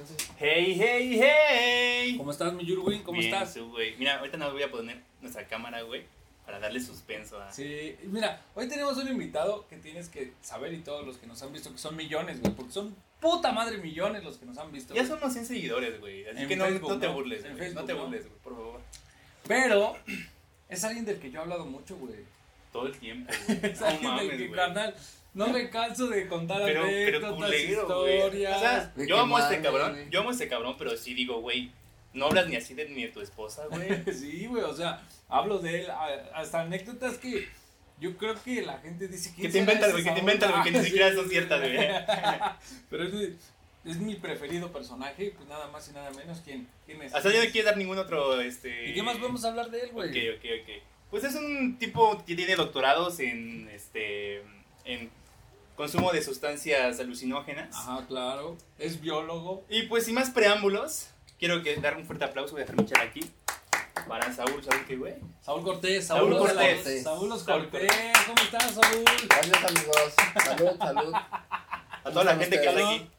entonces. Hey, hey, hey. ¿Cómo estás, mi Yurwin? ¿Cómo Bien, estás? güey. Mira, ahorita nos voy a poner nuestra cámara, güey, para darle suspenso a. Sí, mira, hoy tenemos un invitado que tienes que saber y todos los que nos han visto que son millones, güey, porque son puta madre millones los que nos han visto. Ya güey. somos 100 seguidores, güey. Así En que no, Facebook, no te burles, En güey. Facebook, No te burles, güey, por favor. Pero es alguien del que yo he hablado mucho, güey. Todo el tiempo, güey. Es No alguien mames, del que, carnal, no me canso de contar Pero, pero anécdotas, culero, historias. O sea, yo que amo a este cabrón. Yo amo a este cabrón, pero sí digo, güey, no hablas ni así de ni de tu esposa, güey. sí, güey, o sea, hablo de él, a- hasta anécdotas que yo creo que la gente dice Que "¿Quién te inventas, güey, que te Saúl?" inventas, güey, que ni siquiera son ciertas, güey. Pero es mi, es mi preferido personaje, pues nada más y nada menos. ¿Quién, quién es? Hasta ya no quieres dar ningún otro, este... ¿Y qué más podemos hablar de él, güey? Ok, ok, ok. Pues es un tipo que tiene doctorados en, este, en consumo de sustancias alucinógenas. Ajá, claro. Es biólogo. Y pues sin más preámbulos, quiero que dar un fuerte aplauso, voy a dejar aquí. Para Saúl, ¿Saúl qué, güey? Saúl Cortés. Saúl Saúl Cortés. Cortés. Saúl los Cortés. ¿Cómo estás, Saúl? Gracias, amigos. Salud, salud. A toda la gente que está aquí.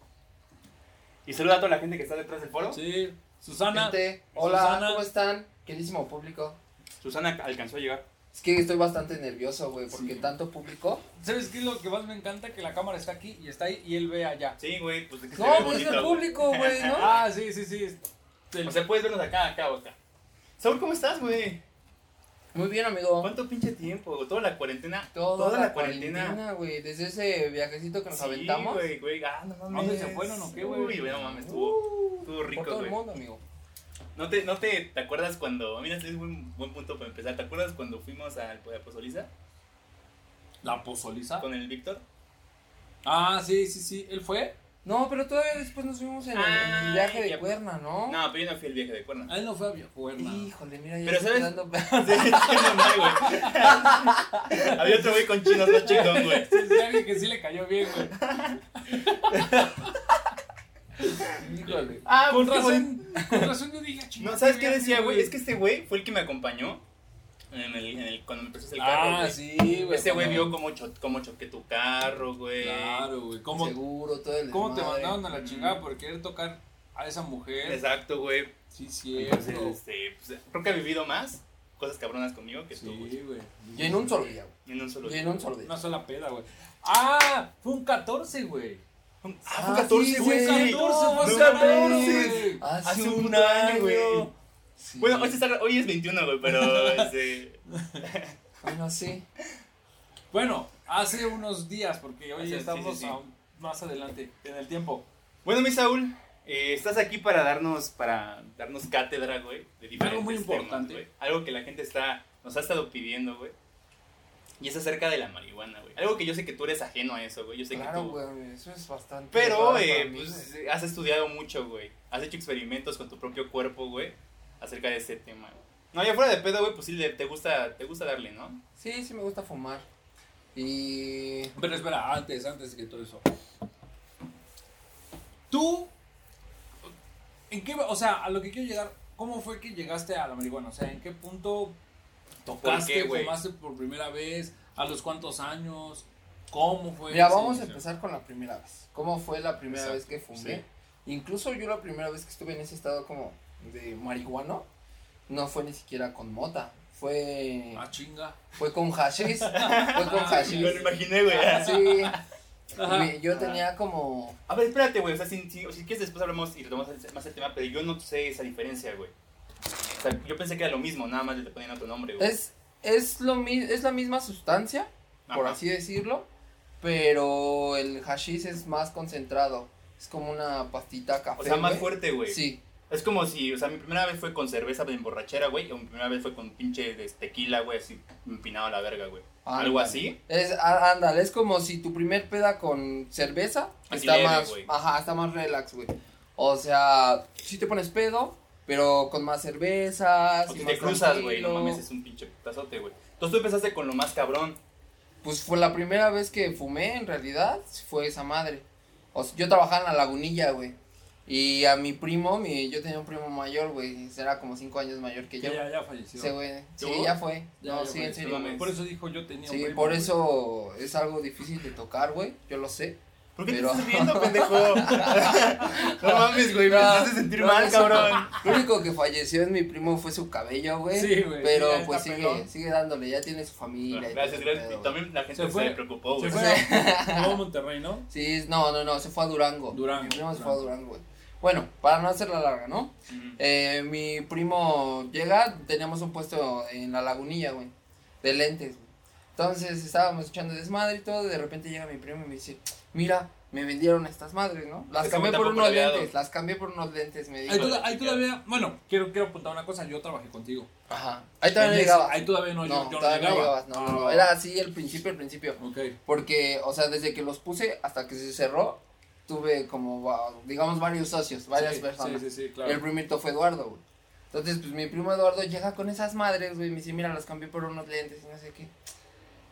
Y saluda a toda la gente que está detrás del foro. Sí. Susana. Gente, hola, Susana. ¿cómo están? Queridísimo público. Susana alcanzó a llegar. Es que estoy bastante nervioso, güey, porque Sí. tanto público. ¿Sabes qué es lo que más me encanta? Que la cámara está aquí y está ahí y él ve allá. Sí, güey, pues de que se No, ve pues es el güey. público, güey, ¿no? Ah, sí, sí, sí. El- O sea, puedes vernos acá, acá o acá. Saúl, ¿cómo estás, güey? Muy bien, amigo. ¿Cuánto pinche tiempo? Toda la cuarentena. Toda, toda la, la cuarentena. güey. Desde ese viajecito que nos Sí, aventamos. güey, güey. Ah, no mames. ¿A dónde se fueron o qué, güey? Uy, güey, no mames, estuvo, estuvo por rico, todo el güey. mundo, amigo. ¿No te, no te, te acuerdas cuando, mira, este es un buen punto para empezar, ¿te acuerdas cuando fuimos al a Pozoliza La pozoliza. con el Víctor? Ah, sí, sí, sí. ¿Él fue? No, pero todavía después nos fuimos en, el- en el viaje de ya- cuerna, ¿no? No, pero yo no fui el viaje de cuerna. Ah, él no fue a Villajuerna. Híjole, mira, ya Pero, estoy ¿sabes? dando- Sí, sí, no, no, güey. Había otro güey con chinos, no chingón, güey. Sí, sí, alguien que sí le cayó bien, güey. Híjole. Ah, con pues, qué razón, con razón yo dije, chingada. No, ¿sabes qué decía, güey? Es que este güey fue el que me acompañó en el, en el, cuando me prestaste el carro, Ah, sí, güey. Ese güey vio cómo, cho cómo choqué tu carro, güey. Claro, güey. ¿Cómo, Seguro, todo el ¿Cómo te mandaron a la chingada por querer tocar a esa mujer? Exacto, güey. Sí, Entonces, cierto. este, pues, creo que ha vivido más cosas cabronas conmigo que tú, güey. Sí, güey. Y en un solo día, güey. En un solo Y día. en un solo día. Una sola peda, güey. Ah, fue un 14, güey. Ah, Ah, fue 14, sí, güey. Fue güey. 14, No, fue no 14. mames. Hace, Hace un año, güey. Sí. Bueno, hoy, se está- hoy es 21, güey, pero este, Bueno, sí. Bueno, hace unos días, porque hoy Hace- estamos sí, sí. aún más adelante en el tiempo. Bueno, mi Saúl, eh, estás aquí para darnos, para darnos cátedra, güey, de diferentes Algo muy temas, importante. güey. Algo que la gente está, nos ha estado pidiendo, güey. Y es acerca de la marihuana, güey. Algo que yo sé que tú eres ajeno a eso, güey. Yo sé Claro, que tú... güey, eso es bastante. Pero, eh, mí, pues, güey. has estudiado mucho, güey. Has hecho experimentos con tu propio cuerpo, güey, acerca de este tema. No, ya fuera de pedo, güey, pues sí, le- te gusta, te gusta darle, ¿no? Sí, sí me gusta fumar. Y. Pero espera, antes, antes que todo eso. Tú, ¿en qué, o sea, a lo que quiero llegar, ¿cómo fue que llegaste a la marihuana? O sea, ¿en qué punto tocaste, qué, güey? fumaste por primera vez? ¿A los cuántos años? ¿Cómo fue? Mira, ese vamos a empezar con la primera vez. ¿Cómo fue la primera Exacto, vez que fumé? sí. Incluso yo la primera vez que estuve en ese estado como de marihuano, no fue ni siquiera con mota. Fue, Ah, chinga. fue con hashish. fue con hashish. Me lo imaginé, güey. Sí, Ajá. mi- yo tenía como. A ver, espérate, güey. O sea, si, si, si quieres después hablamos y retomamos más el tema, pero yo no sé esa diferencia, güey. O sea, yo pensé que era lo mismo, nada más le ponían otro nombre, güey. Es, es, lo, mi- es la misma sustancia, por Ajá. así decirlo, pero el hashish es más concentrado. Es como una pastita café. O sea, más güey. fuerte, güey. Sí, Es como si, o sea, mi primera vez fue con cerveza de emborrachera, güey. O mi primera vez fue con pinche de tequila, güey, así empinado a la verga, güey. Algo Ándale. así. Es, ándale, es como si tu primer peda con cerveza está leve, más, güey. ajá, está más relax, güey. O sea, si te pones pedo, pero con más cervezas. O y si más te cruzas, güey. No mames, es un pinche putazote, güey. Entonces tú empezaste con lo más cabrón. Pues fue la primera vez que fumé, en realidad, fue esa madre. O sea, yo trabajaba en la lagunilla, güey. Y a mi primo, mi, yo tenía un primo mayor, güey, era como cinco años mayor que Que yo. ya, ya falleció. Güey, sí, ya fue. Ya, no, ya sí, en serio. Por eso dijo yo tenía un Sí, primo, por eso es algo difícil de tocar, güey, yo lo sé. ¿Por qué Pero- te estás riendo, pendejo? no mames, güey, me No, haces sentir no, mal, eso- cabrón. Lo único que falleció en mi primo fue su cabello, güey. Sí, güey, Pero pues sigue, pelón. sigue dándole, ya tiene su familia. y Gracias, gracias. pedo, Y también la gente Se se, preocupó, Se güey. fue a Monterrey, ¿no? Sí, no, no, no, se fue a Durango. Durango, Mi primo se fue a Durango, güey. Bueno, para no hacerla larga, ¿no? Eh, mi primo llega, teníamos un puesto en la lagunilla, güey, de lentes, güey. Entonces estábamos echando desmadre y todo, y de repente llega mi primo y me dice, mira, me vendieron estas madres, ¿no? Las Ese cambié por unos dado. lentes, las cambié por unos lentes, me dijo. Ahí, toda- ahí todavía, bueno, quiero, quiero apuntar una cosa, yo trabajé contigo. Ajá. Ahí todavía no llegaba. Ahí todavía no, No, yo, todavía no llegaba. no, no, no, era así el principio, el principio. Ok. Porque, o sea, desde que los puse hasta que se cerró, tuve como, digamos, varios socios, varias Sí, personas. Sí, sí, sí, claro. El primerito fue Eduardo, güey. Entonces, pues mi primo Eduardo llega con esas madres, güey, y me dice, mira, las cambié por unos lentes y no sé qué.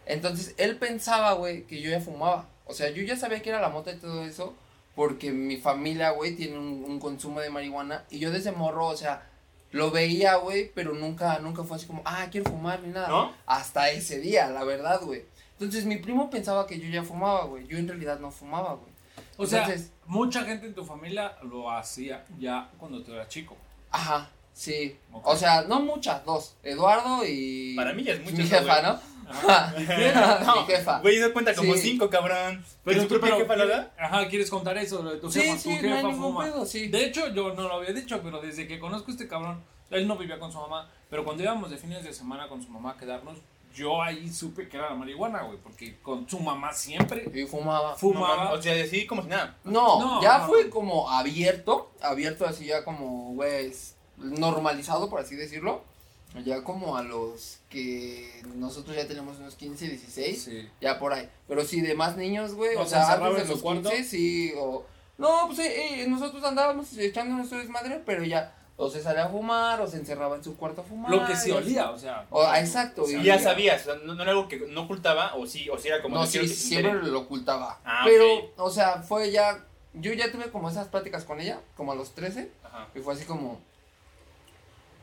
Entonces, él pensaba, güey, que yo ya fumaba. O sea, yo ya sabía que era la mota y todo eso, porque mi familia, güey, tiene un, un consumo de marihuana. Y yo desde morro, o sea, lo veía, güey, pero nunca, nunca fue así como, ah, quiero fumar ni nada. ¿No? Hasta ese día, la verdad, güey. Entonces, mi primo pensaba que yo ya fumaba, güey. Yo en realidad no fumaba, güey. O sea, mucha gente en tu familia lo hacía ya cuando tú eras chico. Ajá, sí. O sea, no muchas, dos. Eduardo y. Para mí ya es mucho Mi jefa, güey. ¿no? No, Mi jefa. Güey, se cuenta como Sí. cinco, cabrón. Pero ¿Tu jefa da? Ajá, ¿quieres contar eso? Lo de tu Sí, jefa, sí, tu no hay jefa ningún fuma. pedo, sí. De hecho, yo no lo había dicho, pero desde que conozco a este cabrón, él no vivía con su mamá, pero cuando íbamos de fines de semana con su mamá a quedarnos, yo ahí supe que era la marihuana, güey, porque con su mamá siempre Y fumaba. No, fumaba. mames, o sea, sí, como si nada. No, No, ya no, fue no. como abierto, abierto así ya como, güey, normalizado, por así decirlo. Ya como a los que nosotros ya tenemos unos 15, 16, Sí. ya por ahí. Pero sí, de más niños, güey, ¿O o se sea, antes de los cuarto? 15, sí, o... No, pues eh, eh, nosotros andábamos echando nuestro desmadre, pero ya, o se salía a fumar, o se encerraba en su cuarto a fumar. Lo que sí y así. olía, o sea. O- ah, exacto, se y ya sabías, o sea, no, no era algo que no ocultaba, o sí, o sí era como No, quiero sí, que se siempre lo ocultaba. Ah, pero, o sea, fue ya. Yo ya tuve como esas pláticas con ella, como a los 13, Ajá. y fue así como.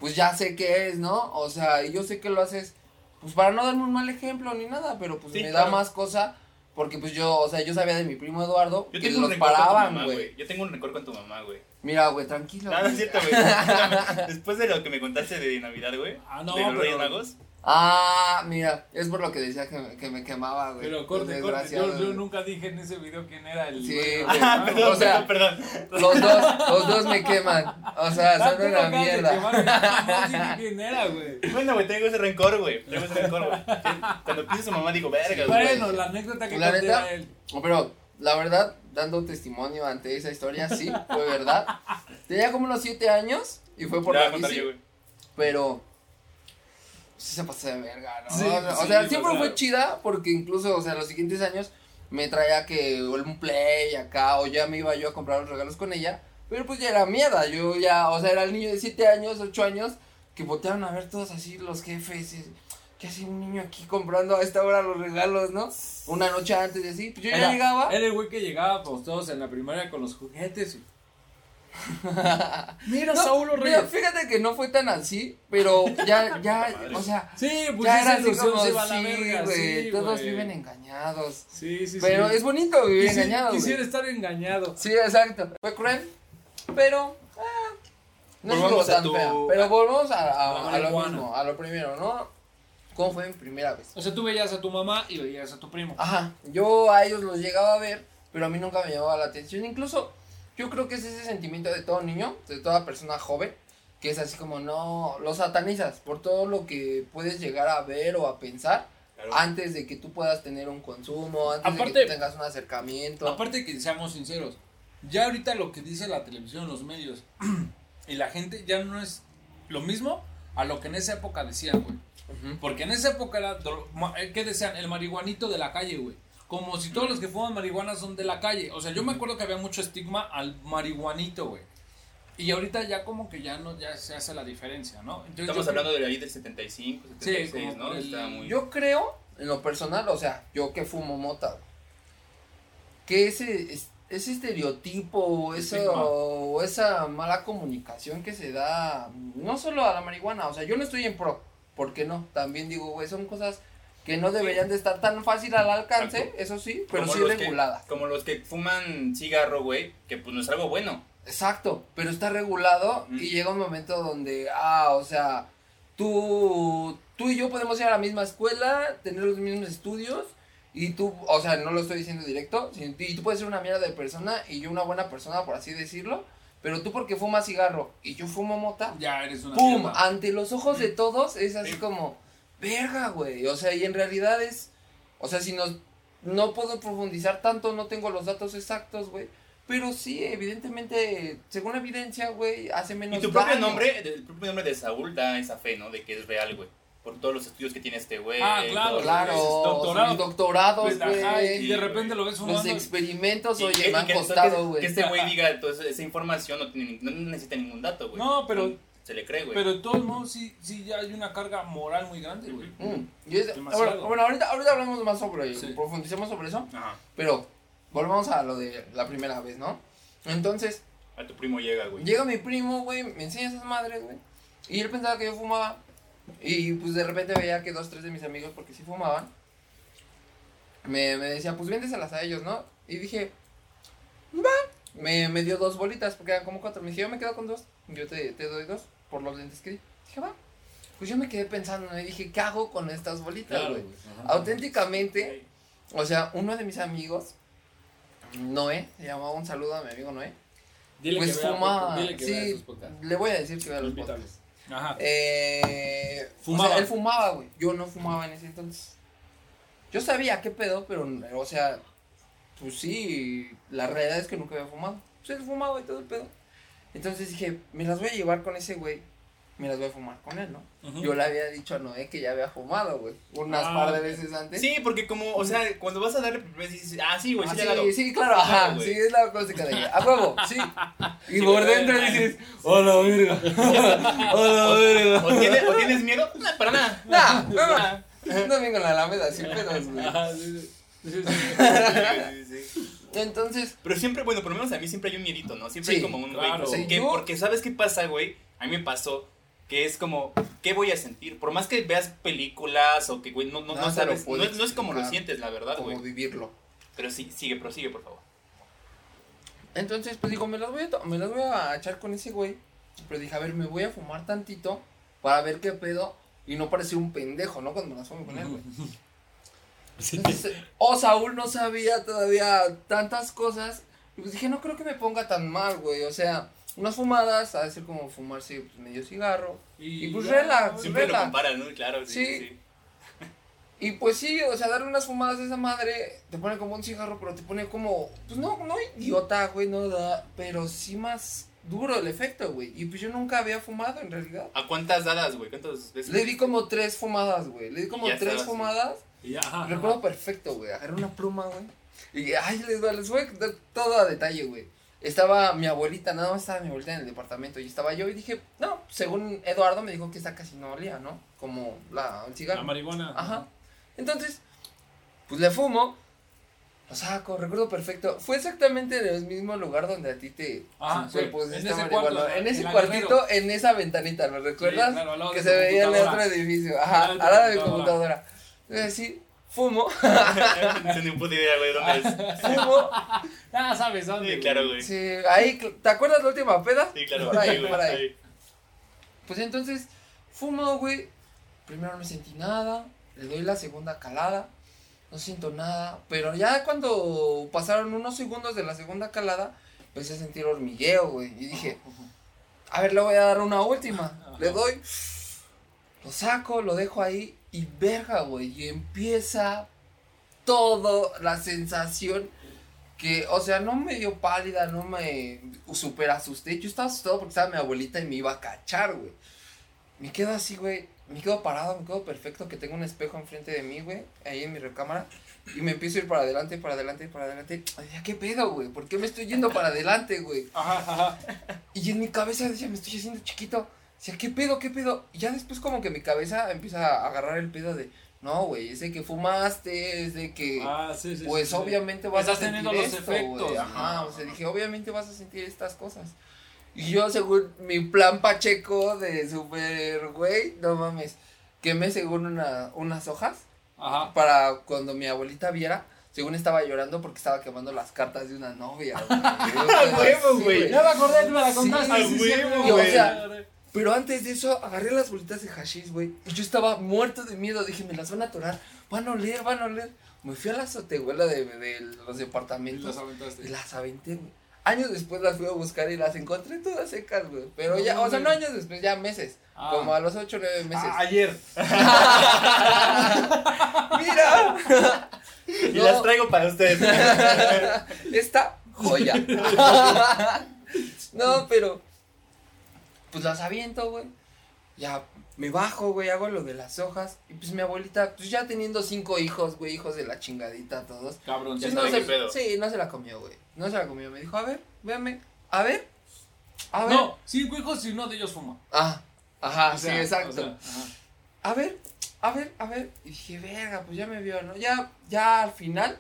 Pues ya sé qué es, ¿no? O sea, y yo sé que lo haces, pues para no darme un mal ejemplo ni nada, pero pues Sí, me claro. da más cosa, porque pues yo, o sea, yo sabía de mi primo Eduardo Yo que los paraban, güey. Yo tengo un rencor con tu mamá, güey. Mira, güey, tranquilo. No, no es cierto, güey. Después de lo que me contaste de Navidad, güey. Ah, no, de los pero- Reyes Magos. Ah, mira, es por lo que decía que me, que me quemaba, güey. Pero corte, corte. Yo, nunca dije en ese video quién era el. Sí, güey. Ah, perdón, o sea, perdón, perdón. Los dos, los dos me queman. O sea, Ah, son una mierda. quemar, no dije quién era, güey. Bueno, güey, tengo ese rencor, güey. Tengo ese rencor, güey. Cuando pienso su mamá, digo, verga, güey. Bueno, la anécdota que La conté neta, él. Pero la verdad, dando testimonio ante esa historia, sí, fue verdad. Tenía como unos 7 años y fue por Ya voy la a contar bici, yo, güey. pero sí se pasó de verga, ¿no? Sí, o sí, sea, siempre fue chida porque incluso, o sea, los siguientes años me traía que un play acá o ya me iba yo a comprar los regalos con ella, pero pues ya era mierda, yo ya, o sea, era el niño de 7 años, 8 años que voltearon a ver todos así los jefes. y, ¿Qué hace un niño aquí comprando a esta hora los regalos, no? Una noche antes de así. Pues yo ya llegaba. Era el güey que llegaba, pues todos en la primaria con los juguetes. y- Mira, No, Saúl los mira, Reyes. fíjate que no fue tan así, pero ya, ya, o sea, Sí, pues ya era así como, se va a la sí, verga, güey, sí, todos viven engañados. Sí, sí, Pero sí. es bonito vivir Quisi- engañado. Quisiera estar engañado. Sí, exacto. Fue cruel, pero, ah, no Volvamos a tan tu- fea. Pero volvamos a, La a, a lo mismo, a lo primero, ¿no? ¿Cómo fue mi primera vez? O sea, tú veías a tu mamá y veías a tu primo. Ajá, yo a ellos los llegaba a ver, pero a mí nunca me llamaba la atención. Incluso yo creo que es ese sentimiento de todo niño, de toda persona joven, que es así como no, lo satanizas por todo lo que puedes llegar a ver o a pensar Claro. antes de que tú puedas tener un consumo, antes de que tú tengas un acercamiento. Aparte que seamos sinceros, ya ahorita lo que dice la televisión, los medios y la gente ya no es lo mismo a lo que en esa época decían, güey. Porque en esa época era, eh, ¿qué decían? El marihuanito de la calle, güey. Como si todos los que fuman marihuana son de la calle. O sea, yo me acuerdo que había mucho estigma al marihuanito, güey. Y ahorita ya como que ya no, ya se hace la diferencia, ¿no? Entonces, Estamos hablando de la ley del 75, 76, como ¿no? el- Está muy... Yo creo, en lo personal, o sea, yo que fumo mota, güey, que ese, es- ese estereotipo o o esa mala comunicación que se da, no solo a la marihuana, o sea, yo no estoy en pro, ¿por qué no? También digo, güey, son cosas que no deberían de estar tan fácil al alcance, eso sí, pero Como sí reguladas. como los que fuman cigarro, güey, que pues no es algo bueno. Exacto, pero está regulado Mm. y llega un momento donde, ah, o sea, tú, tú y yo podemos ir a la misma escuela, tener los mismos estudios y tú, o sea, no lo estoy diciendo directo, sino- y tú puedes ser una mierda de persona y yo una buena persona, por así decirlo, pero tú porque fumas cigarro y yo fumo mota, Ya eres una ¡pum! mierda. Ante los ojos de todos es así Sí. como, verga, güey. O sea, y en realidad es, o sea, si nos, no puedo profundizar tanto, no tengo los datos exactos, güey. Pero sí, evidentemente, según la evidencia, güey, hace menos Y tu propio daño. nombre, el propio nombre de Saúl da esa fe, ¿no? De que es real, güey. Por todos los estudios que tiene este güey. Ah, claro, Claro, Doctorado. sus doctorados, Pues, güey. y de repente lo ves Los fumando. experimentos, Y- oye, me han que- costado, que- güey. Que este güey diga entonces esa información no, tiene, no necesita ningún dato, güey. No, pero- Se le cree, güey. Pero de todos modos sí, sí ya hay una carga moral muy grande, güey. Mm, y es- bueno, bueno, ahorita, ahorita hablamos más sobre, Sí. profundicemos sobre eso, Ajá. pero volvamos a lo de la primera vez, ¿no? Entonces, A tu primo llega, güey. Llega mi primo, güey, me enseña esas madres, güey. Y él pensaba que yo fumaba. Y pues de repente veía que dos, tres de mis amigos, porque sí fumaban, me, me decía, pues véndeselas a ellos, ¿no? Y dije, va. Me, me dio dos bolitas, porque eran como cuatro. Me dije, yo me quedo con dos. Yo te, te doy dos por los lentes que di. Dije, va. Pues yo me quedé pensando, y dije, ¿qué hago con estas bolitas, Claro, güey? güey. Ajá. Auténticamente, o sea, uno de mis amigos, Noé, se llamaba un saludo a mi amigo Noé. Dile pues que vea fumaba. poco- dile que vea sí, sus podcasts. le voy a decir que vea los podcasts. Ajá. Eh, Fumaba. O sea, él fumaba, güey. Yo no fumaba en ese entonces. Yo sabía qué pedo, pero, o sea, pues sí, la realidad es que nunca había fumado. Pues él fumaba y todo el pedo. Entonces dije, me las voy a llevar con ese güey. Me las voy a fumar con él, ¿no? Yo le había dicho a Noé que ya había fumado, güey. Unas Ah, par de veces antes. Sí, porque como, o sea, cuando vas a darle primera vez dices, ah, sí, güey, Ah, sí, sí, sí, claro, ajá, güey. sí, es la clásica de ella. A huevo, sí. Y por dentro dices, hola, verga. Hola, verga. ¿O tienes, ¿O tienes miedo? No, para nada. Nah, no, no vengo en la alameda, sin pedos, güey. Sí, sí. Sí, Entonces, Pero siempre, bueno, por lo menos a mí siempre hay un miedito, ¿no? Siempre Sí, hay como un claro. güey. Sí, que- yo- Porque ¿sabes qué pasa, güey? A mí me pasó que es como, ¿qué voy a sentir? Por más que veas películas o que, güey, no, no, no sabes, no, no es como lo sientes, la verdad, como güey. vivirlo. Pero sí, sigue, prosigue, por favor. Entonces, pues digo, me las voy a, me las voy a echar con ese güey. Pero dije, a ver, me voy a fumar tantito para ver qué pedo y no parecer un pendejo, ¿no? Cuando me las fume con él, güey. Sí. Entonces, oh, Saúl no sabía todavía tantas cosas. Y pues dije, no creo que me ponga tan mal, güey. O sea, unas fumadas, a decir como fumarse pues, medio cigarro. Y pues ya, güey. Siempre lo vela. comparan, ¿no? Claro, sí. Sí. sí. Y pues sí, o sea, darle unas fumadas a esa madre te pone como un cigarro, pero te pone como, pues no, no idiota, güey, no da, pero sí más duro el efecto, güey. Y pues yo nunca había fumado en realidad. ¿A cuántas dadas, güey? ¿Cuántas veces? Le di como tres fumadas, güey. Le di como tres estabas, fumadas. Y ya, ajá, Recuerdo ajá. perfecto, güey. Agarré una pluma, güey. Y ay, les, les voy a dar todo a detalle, güey. Estaba mi abuelita, nada más estaba mi abuelita en el departamento y estaba yo y dije, no, según Eduardo me dijo que esta casi no olía, ¿no? Como la, el cigarro. La marihuana. Ajá. Entonces, pues le fumo, lo saco, recuerdo perfecto. Fue exactamente en el mismo lugar donde a ti te Ah, sí, en ese cuarto, En ese en cuartito, en esa ventanita, ¿me recuerdas? Sí, claro, que se veía en el otro edificio. Ajá, Al lado de mi computadora. Entonces, sí, fumo, no tengo ni puta idea, güey, dónde es. fumo. Ah, sabes dónde. Sí, claro, güey. Sí, ahí, ¿te acuerdas la última peda? Sí, claro. Por ahí, sí, güey, por ahí. Pues entonces, fumo, güey. Primero no me sentí nada. Le doy la segunda calada. No siento nada. Pero ya cuando pasaron unos segundos de la segunda calada, empecé a sentir hormigueo, güey. Y dije, a ver, le voy a dar una última. Le doy. Lo saco, lo dejo ahí. Y verga, güey. Y empieza todo la sensación que, o sea, no me dio pálida, no me super asusté. Yo estaba asustado porque estaba mi abuelita y me iba a cachar, güey. Me quedo así, güey. Me quedo parado, me quedo perfecto, que tengo un espejo enfrente de mí, güey, ahí en mi recámara. Y me empiezo a ir para adelante, para adelante, para adelante. Ay, ¿qué pedo, güey? ¿Por qué me estoy yendo para adelante, güey? Ajá, ajá. Y en mi cabeza decía, me estoy haciendo chiquito. Decía, ¿qué pedo, qué pedo? Y ya después como que mi cabeza empieza a agarrar el pedo de, no, güey, es de que fumaste, es de que... Ah, sí, sí. Pues sí, obviamente vas Estás a sentir teniendo los esto, efectos. güey. Ajá, Ajá. o sea, dije, obviamente vas a sentir estas cosas. Y yo, según mi plan pacheco de super, güey, no mames, quemé según una, unas hojas Ajá. para cuando mi abuelita viera. Según estaba llorando porque estaba quemando las cartas de una novia. güey. ¡A huevo, güey! Ya me acordé, me la contaste. huevo, güey. O sea, Pero antes de eso, agarré las bolitas de hashish, güey. Y yo estaba muerto de miedo. Dije, me las van a atorar. Van a oler, van a oler. Me fui a la azotehuela de, de los Y departamentos. las aventaste. Y las aventé, güey. Años después las fui a buscar y las encontré todas secas, güey. Pero ya, o sea, no años después, ya meses. Ah. Como a los 8 o 9 meses. Ah, ayer. ¡Mira! Y No. las traigo para ustedes. Esta joya. no, pero. Pues las aviento, güey. Ya me bajo, güey, hago lo de las hojas. Y pues mi abuelita, pues ya teniendo cinco hijos, güey, hijos de la chingadita, todos. Cabrón, ya no se, qué pedo. sí, no se la comió, güey. No se la comió. Me dijo, a ver, véame. A ver. A ver. No, cinco hijos y uno de ellos fuma. Ah, ajá, O sea, sí, exacto. o sea, ajá. a ver, a ver, a ver. Y dije, verga, pues ya me vio, ¿no? Ya, ya al final,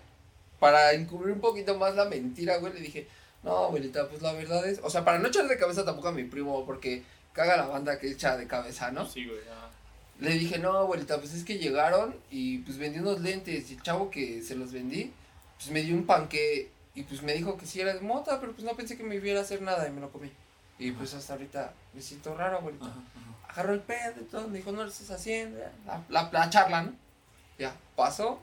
para encubrir un poquito más la mentira, güey, le dije, no, abuelita, pues la verdad es. O sea, para no echar de cabeza tampoco a mi primo, porque caga la banda que echa de cabeza, ¿no? Sí, güey. ah. Le dije, no, abuelita, pues es que llegaron y pues vendí unos lentes y el chavo que se los vendí, pues me dio un panque y pues me dijo que sí era de mota, pero pues no pensé que me iba a hacer nada y me lo comí. Y pues hasta ahorita me siento raro, abuelita. Ajá, ajá. Agarró el pedo y todo, me dijo, no lo estás haciendo, la, la, la charla, ¿no? Ya, pasó.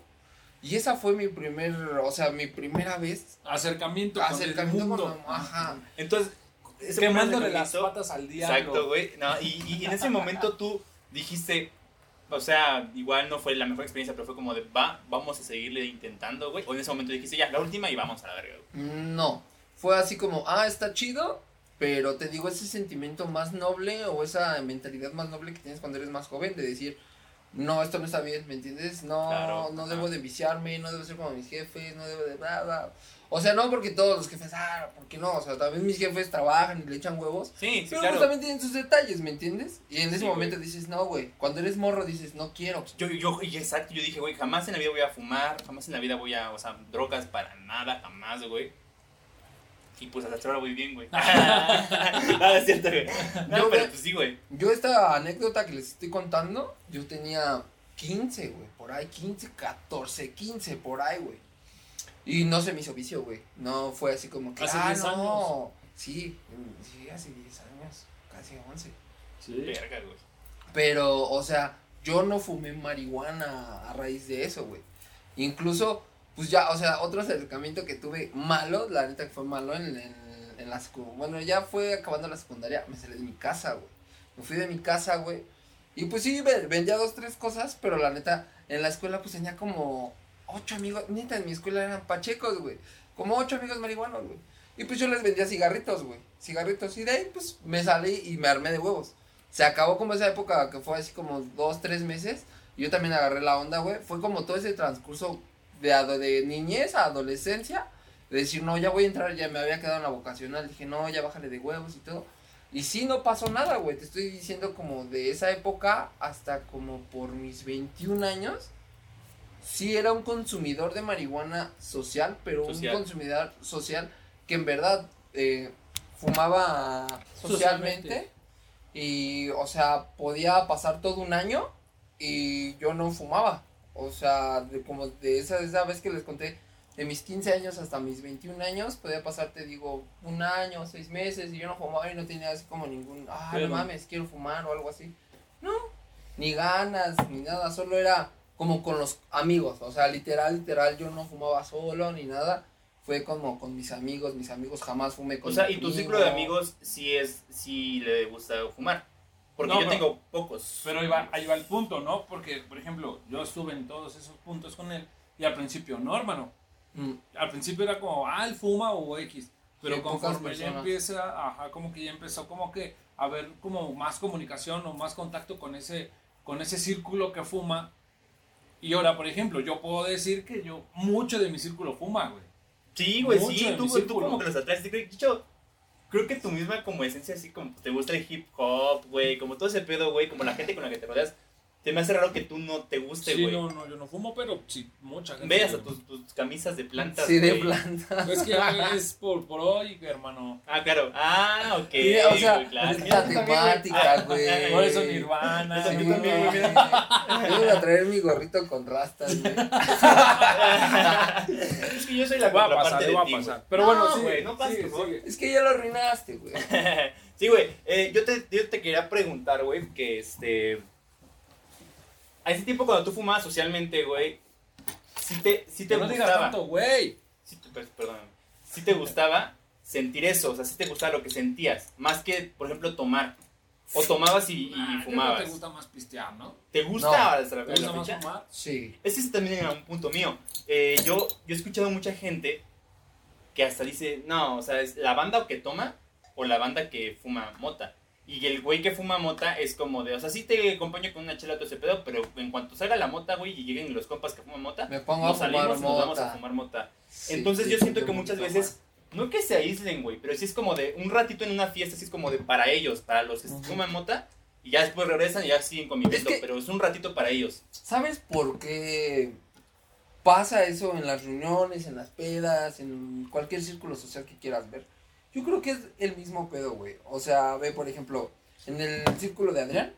Y esa fue mi primer, o sea, mi primera vez Acercamiento, con acercamiento el con mundo. la- ajá. Entonces, ese Quemándole las patas al diablo. Exacto, güey. No, y, y en ese momento tú dijiste, o sea, igual no fue la mejor experiencia, pero fue como de, va, vamos a seguirle intentando, güey. O en ese momento dijiste, ya, la última y vamos a la verga, güey. No, fue así como, ah, está chido, pero te digo, ese sentimiento más noble o esa mentalidad más noble que tienes cuando eres más joven de decir, no, esto no está bien, ¿me entiendes? No, Claro, no debo de viciarme, no debo ser como mis jefes, no debo de nada. O sea, no porque todos los jefes, ah, porque no, o sea, también mis jefes trabajan y le echan huevos. Sí, sí, Pero claro. pues también tienen sus detalles, ¿me entiendes? Y en ese Sí, momento dices, no, güey. Cuando eres morro dices, no quiero. Yo, yo, y exacto, yo dije, güey, jamás en la vida voy a fumar, jamás en la vida voy a, o sea, drogas para nada, jamás, güey. Y pues hasta ahora voy bien, güey. no, es cierto, güey. No, Yo, pero pues sí, güey. Yo esta anécdota que les estoy contando, yo tenía 15, güey, por ahí, 15, 14, 15, por ahí, güey. Y no se me hizo vicio, güey. No fue así como que, Hace ah, 10 no. Sí, sí, hace 10 años, casi 11. Sí. Verga, güey. Pero, o sea, yo no fumé marihuana a raíz de eso, güey. Incluso, pues ya, o sea, otro acercamiento que tuve malo, la neta que fue malo en, en, la Bueno, ya fue acabando la secundaria, me salí de mi casa, güey. Me fui de mi casa, güey. Y pues sí, ve- vendía dos, tres cosas, pero la neta, en la escuela pues tenía como ocho amigos, neta, en mi escuela eran pachecos, güey. Como ocho amigos marihuanos, güey. Y pues yo les vendía cigarritos, güey. Cigarritos. Y de ahí, pues, me salí y me armé de huevos. Se acabó como esa época que fue así como dos, tres meses. Yo también agarré la onda, güey. Fue como todo ese transcurso de, niñez a adolescencia. De decir, no, ya voy a entrar, ya me había quedado en la vocacional. Dije, no, ya bájale de huevos y todo. Y sí, no pasó nada, güey. Te estoy diciendo como de esa época hasta como por mis 21 años. Sí era un consumidor de marihuana social, pero Social. un consumidor social que en verdad eh, fumaba socialmente. Socialmente. Y, o sea, podía pasar todo un año y yo no fumaba. O sea, de, como de esa, esa vez que les conté, de mis 15 años hasta mis 21 años, podía pasar, te digo, un año, seis meses, y yo no fumaba y no tenía así como ningún, ah, Pero- no mames, quiero fumar o algo así. No, ni ganas, ni nada, solo era como con los amigos, o sea, literal, literal, yo no fumaba solo ni nada. Fue como con mis amigos, mis amigos jamás fumé con O sea, y tu ciclo de amigos sí es, sí le gusta fumar. Porque No, yo pero- tengo pocos. Pero ahí va, ahí va el punto, ¿no? Porque, por ejemplo, yo estuve en todos esos puntos con él y al principio no, hermano. Mm. Al principio era como, ah, él fuma o X. Pero Sí, conforme ya empieza, ajá, como que ya empezó como que a haber como más comunicación o más contacto con ese, con ese círculo que fuma. Y ahora, por ejemplo, yo puedo decir que yo, mucho de mi círculo fuma, güey. Sí, güey, sí, tú, tú como que los atraes. De hecho, creo que tu misma como esencia, así como te gusta el hip hop, güey, como todo ese pedo, güey, como la gente con la que te rodeas, te me hace raro que tú no te guste, Sí, güey. no, no, yo no fumo, pero sí, mucha gente. Veas sí. a tus, tus camisas de plantas, Sí, de güey. planta. Es que es por, por hoy, hermano. Ah, claro. Ah, ok. Sí, o sea, güey, claro. es Mira, la tú también, güey. temática, güey. Por eso Nirvana. Sí, tú también, güey. Yo voy a traer mi gorrito con rastas, güey. es que yo soy la Va a contraparte pasar, de va a ti, güey. pasar. Pero bueno, No, sí, güey, no pasa, sigue. Es que ya lo arruinaste, güey. sí, güey. eh, yo, te, yo te quería preguntar, güey, que este. A ese tiempo cuando tú fumabas socialmente, güey, si te, si te no digas gustaba. tanto, güey. Sí, te- pues, perdóname. Si te gustaba sentir eso, o sea, si te gustaba lo que sentías, más que, por ejemplo, tomar. O tomabas y, y Ah, creo que fumabas. te gusta más pistear, ¿no? ¿Te gusta No. la, ¿Te la gusta más fecha? fumar? Sí. Ese es también un punto mío. Eh, yo, yo he escuchado mucha gente que hasta dice, no, o sea, es la banda que toma o la banda que fuma mota. Y el güey que fuma mota es como de, o sea, sí te acompaño con una chela todo ese pedo, pero en cuanto salga la mota, güey, y lleguen los compas que fuman mota, Me pongo nos a fumar salimos y nos vamos a mota. fumar mota. Sí, Entonces sí, yo siento que muchas veces, no que se aíslen, güey, pero sí es como de un ratito en una fiesta, sí es como de para ellos, para los que fuman mota, y ya después regresan y ya siguen conviviendo, Es que- pero es un ratito para ellos. ¿Sabes por qué pasa eso en las reuniones, en las pedas, en cualquier círculo social que quieras ver? Yo creo que es el mismo pedo, güey. O sea, ve, por ejemplo, en el círculo de Adrián,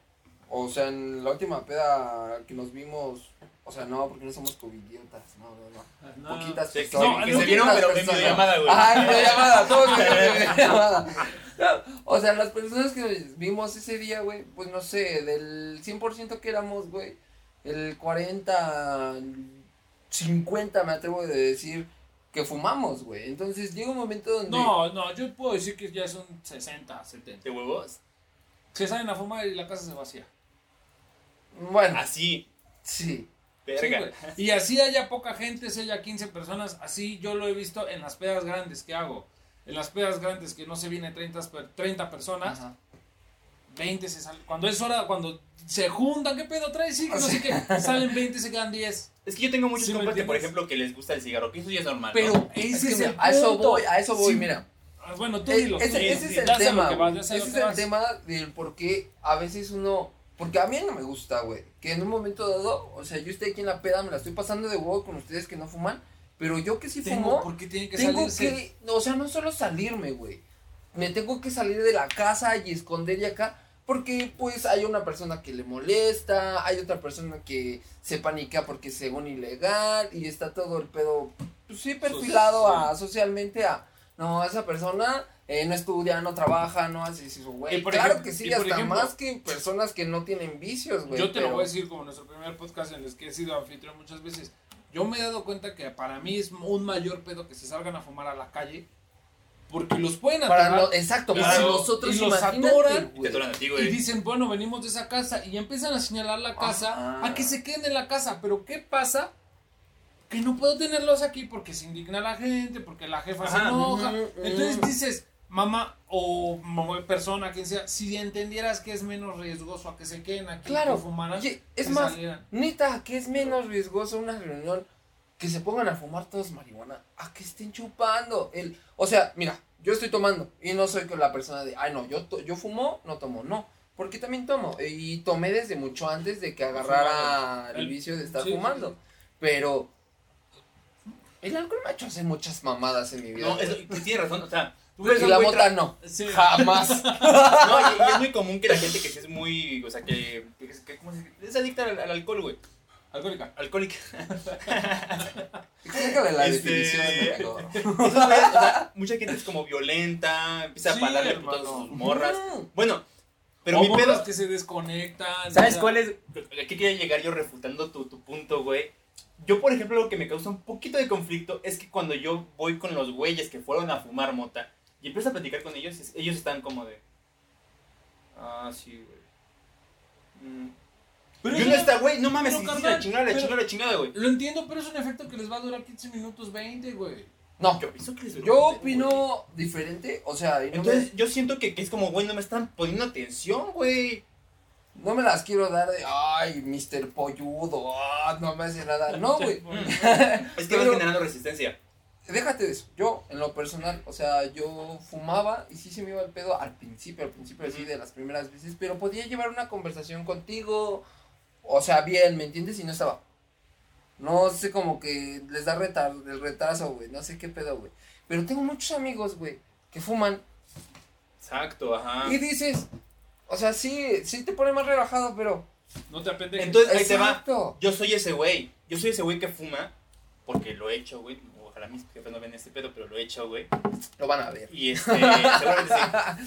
o sea, en la última peda que nos vimos, o sea, no, porque no somos covidiotas, no, no, no. No. Poquitas personas. no, se, que no, se vieron, pero en videollamada, güey. Ah, en videollamada, todos en videollamada. No, O sea, las personas que vimos ese día, güey, pues no sé, del 100% que éramos, güey, el 40, 50 me atrevo a decir que fumamos, güey. Entonces llega un momento donde... No, no, yo puedo decir que ya son 60, 70. ¿De huevos? Se salen a fumar y la casa se vacía. Bueno, Así, sí. Sí, verga. güey. y así haya poca gente, si haya 15 personas, así yo lo he visto en las pedas grandes que hago. En las pedas grandes que no se viene 30, per- 30 personas, Ajá. 20 se salen. Cuando es hora, cuando se juntan, ¿qué pedo traes? Sí, que no sé qué, salen 20 se quedan 10. Es que yo tengo muchos Sí, ¿me compas que, por ejemplo, que les gusta el cigarro, que eso ya es normal. Pero ¿no? ese Es es, que mira, el a eso voy, a eso voy, Sí. mira. Ah, Bueno, tú dilo. ese, tú ese es el tema, vas, ya Ese es el vas. tema del por qué a veces uno... Porque a mí no me gusta, güey. Que en un momento dado, o sea, yo estoy aquí en la peda, me la estoy pasando de huevo con ustedes que no fuman. Pero yo que sí Tengo, fumo, ¿Por qué tiene que tengo salirse? que... O sea, no solo salirme, güey. Me tengo que salir de la casa y esconder y acá. Porque, pues, hay una persona que le molesta, hay otra persona que se paniquea porque es según ilegal y está todo el pedo, pues sí, perfilado Social. a socialmente a, no, esa persona eh, no estudia, no trabaja, no hace eso, güey. Claro ejemplo- que sí, y hasta ejemplo- más que personas que no tienen vicios, güey. Yo te lo voy a decir como nuestro primer podcast en el que he sido anfitrión muchas veces. Yo me he dado cuenta que para mí es un mayor pedo que se salgan a fumar a la calle. Porque los pueden Para atorar exacto, Y para si- nosotros y los atoran, ti, y dicen, bueno, venimos de esa casa. Y empiezan a señalar la casa Ajá. a que se queden en la casa. Pero ¿qué pasa? Que no puedo tenerlos aquí porque se indigna la gente, porque la jefa se enoja. Entonces dices, mamá o mamá, persona, quien sea, si entendieras que es menos riesgoso a que se queden aquí Claro, que fumaran, oye, es que más, salieran. Neta, que es menos riesgoso una reunión que se pongan a fumar todos marihuana a que estén chupando. El, o sea, mira, yo estoy tomando y no soy con la persona de, ay no, yo, to- yo fumo, no tomo, no. Porque también tomo y tomé desde mucho antes de que agarrara el El- vicio de estar sí, fumando. sí. Pero el alcohol me ha hecho hacer muchas mamadas en mi vida. No, eso, pues, tienes razón, o sea, tú y eres un la mota no, Sí. jamás. No, y, y es muy común que la gente que es muy, o sea, que, que, que- ¿cómo se dice? es adicta al, al alcohol, güey. Alcohólica. Alcohólica. Explícale la Este- definición de o sea, mucha gente es como violenta, empieza Sí, a palarle putas a sus morras. Bueno, pero o mi morras pedo, que se desconectan. ¿sabes cuál es? ¿A qué quería llegar yo refutando tu, tu punto, güey? Yo, por ejemplo, lo que me causa un poquito de conflicto es que cuando yo voy con los güeyes que fueron a fumar mota y empiezo a platicar con ellos, ellos están como de... Ah, sí, güey. Mm. Pero y eso uno ya- está, güey, no mames, pero, carnal, la chingada, la pero- chingada, la chingada, güey. Lo entiendo, pero es un efecto que les va a durar 15 minutos, 20, güey. No, Yo pienso que les yo opino diferente, o sea, no me- Entonces, yo siento que, que es como, güey, no me están poniendo atención, güey. No me las quiero dar de, ay, Mr. Polludo, ah, no me hace nada. No, güey. Es que Pero- vas generando resistencia. Déjate de eso. Yo, en lo personal, o sea, yo fumaba y sí se me iba el pedo al principio, al principio así de las primeras veces, pero podía llevar una conversación contigo o sea, bien, ¿me entiendes? Y no estaba. No sé, como que les da retar, el retraso, güey. No sé qué pedo, güey. Pero tengo muchos amigos, güey, que fuman. Exacto, ajá. Y dices, o sea, sí, sí te pone más relajado, pero. No te apendejes. Entonces ahí te va. Exacto. Yo soy ese güey. Yo soy ese güey que fuma. Porque lo he hecho, güey. Ojalá mis jefes no ven este pedo, pero lo he hecho, güey. Lo van a ver. Y este, seguramente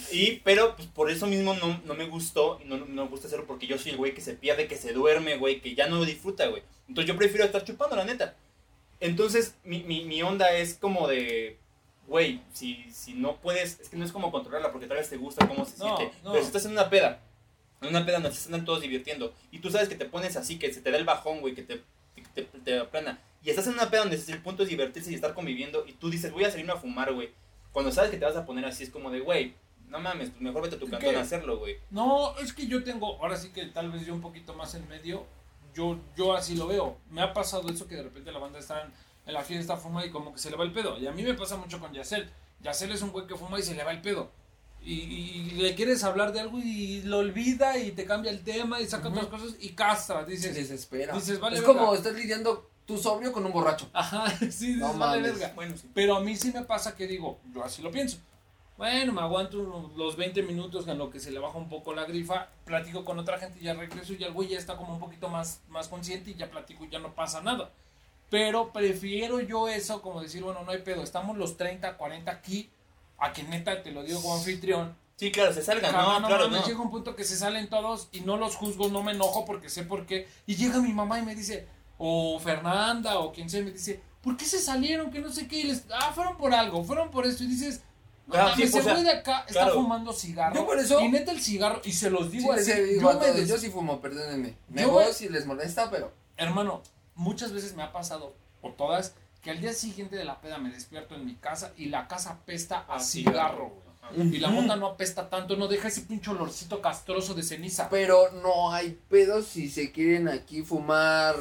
sí. Y, pero pues por eso mismo no, no me gustó y no, no me gusta hacerlo porque yo soy el güey que se pierde, que se duerme, güey, que ya no lo disfruta, güey. Entonces yo prefiero estar chupando, la neta. Entonces mi, mi, mi onda es como de, güey, si, si no puedes, es que no es como controlarla porque tal vez te gusta cómo se No, siente. no. Pero si estás en una peda, en una peda se están todos divirtiendo y tú sabes que te pones así, que se te da el bajón, güey, que te, te, te, te aplana. Y estás en una peda donde el punto es divertirse y estar conviviendo y tú dices, voy a salirme a fumar, güey. Cuando sabes que te vas a poner así es como de, güey, no mames, pues mejor vete a tu ¿Qué? cantón a hacerlo, güey. No, es que yo tengo, ahora sí que tal vez yo un poquito más en medio, yo, yo así lo veo. Me ha pasado eso que de repente la banda está en, en la fiesta, fuma y como que se le va el pedo. Y a mí me pasa mucho con Yacel. Yacel es un güey que fuma y se le va el pedo. Y, y le quieres hablar de algo y lo olvida y te cambia el tema y saca otras cosas y castra. Se Dices, desespera. dices, vale, es como estás lidiando tu sobrio con un borracho. ajá, sí, No vale verga. Bueno, sí. Pero a mí sí me pasa que digo, yo así lo pienso. Bueno, me aguanto los 20 minutos en lo que se le baja un poco la grifa, platico con otra gente y ya regreso y el güey ya está como un poquito más, más consciente y ya platico y ya no pasa nada. Pero prefiero yo eso como decir, bueno, no hay pedo, estamos los 30, 40 aquí, a que neta te lo digo como anfitrión. Sí, claro, se salgan, Cabrón, no, claro, no. llega un punto que se salen todos y no los juzgo, no me enojo porque sé por qué. Y llega mi mamá y me dice, o Fernanda o quien sea, me dice, ¿por qué se salieron? Que no sé qué. Y les, ah, fueron por algo, fueron por esto. Y dices, no Ah, mames, sí, ese güey de acá está claro. fumando cigarro. Yo por eso- Y neta el cigarro, y se los digo Sí, así, sí, yo a me des- yo sí fumo, perdónenme. Me Yo voy me- si les molesta, pero. Hermano, muchas veces me ha pasado, o todas, que al día siguiente de la peda me despierto en mi casa y la casa apesta a cigarro, güey. Y la mota no apesta tanto, no deja ese pinche olorcito castroso de ceniza. Pero no hay pedos si se quieren aquí fumar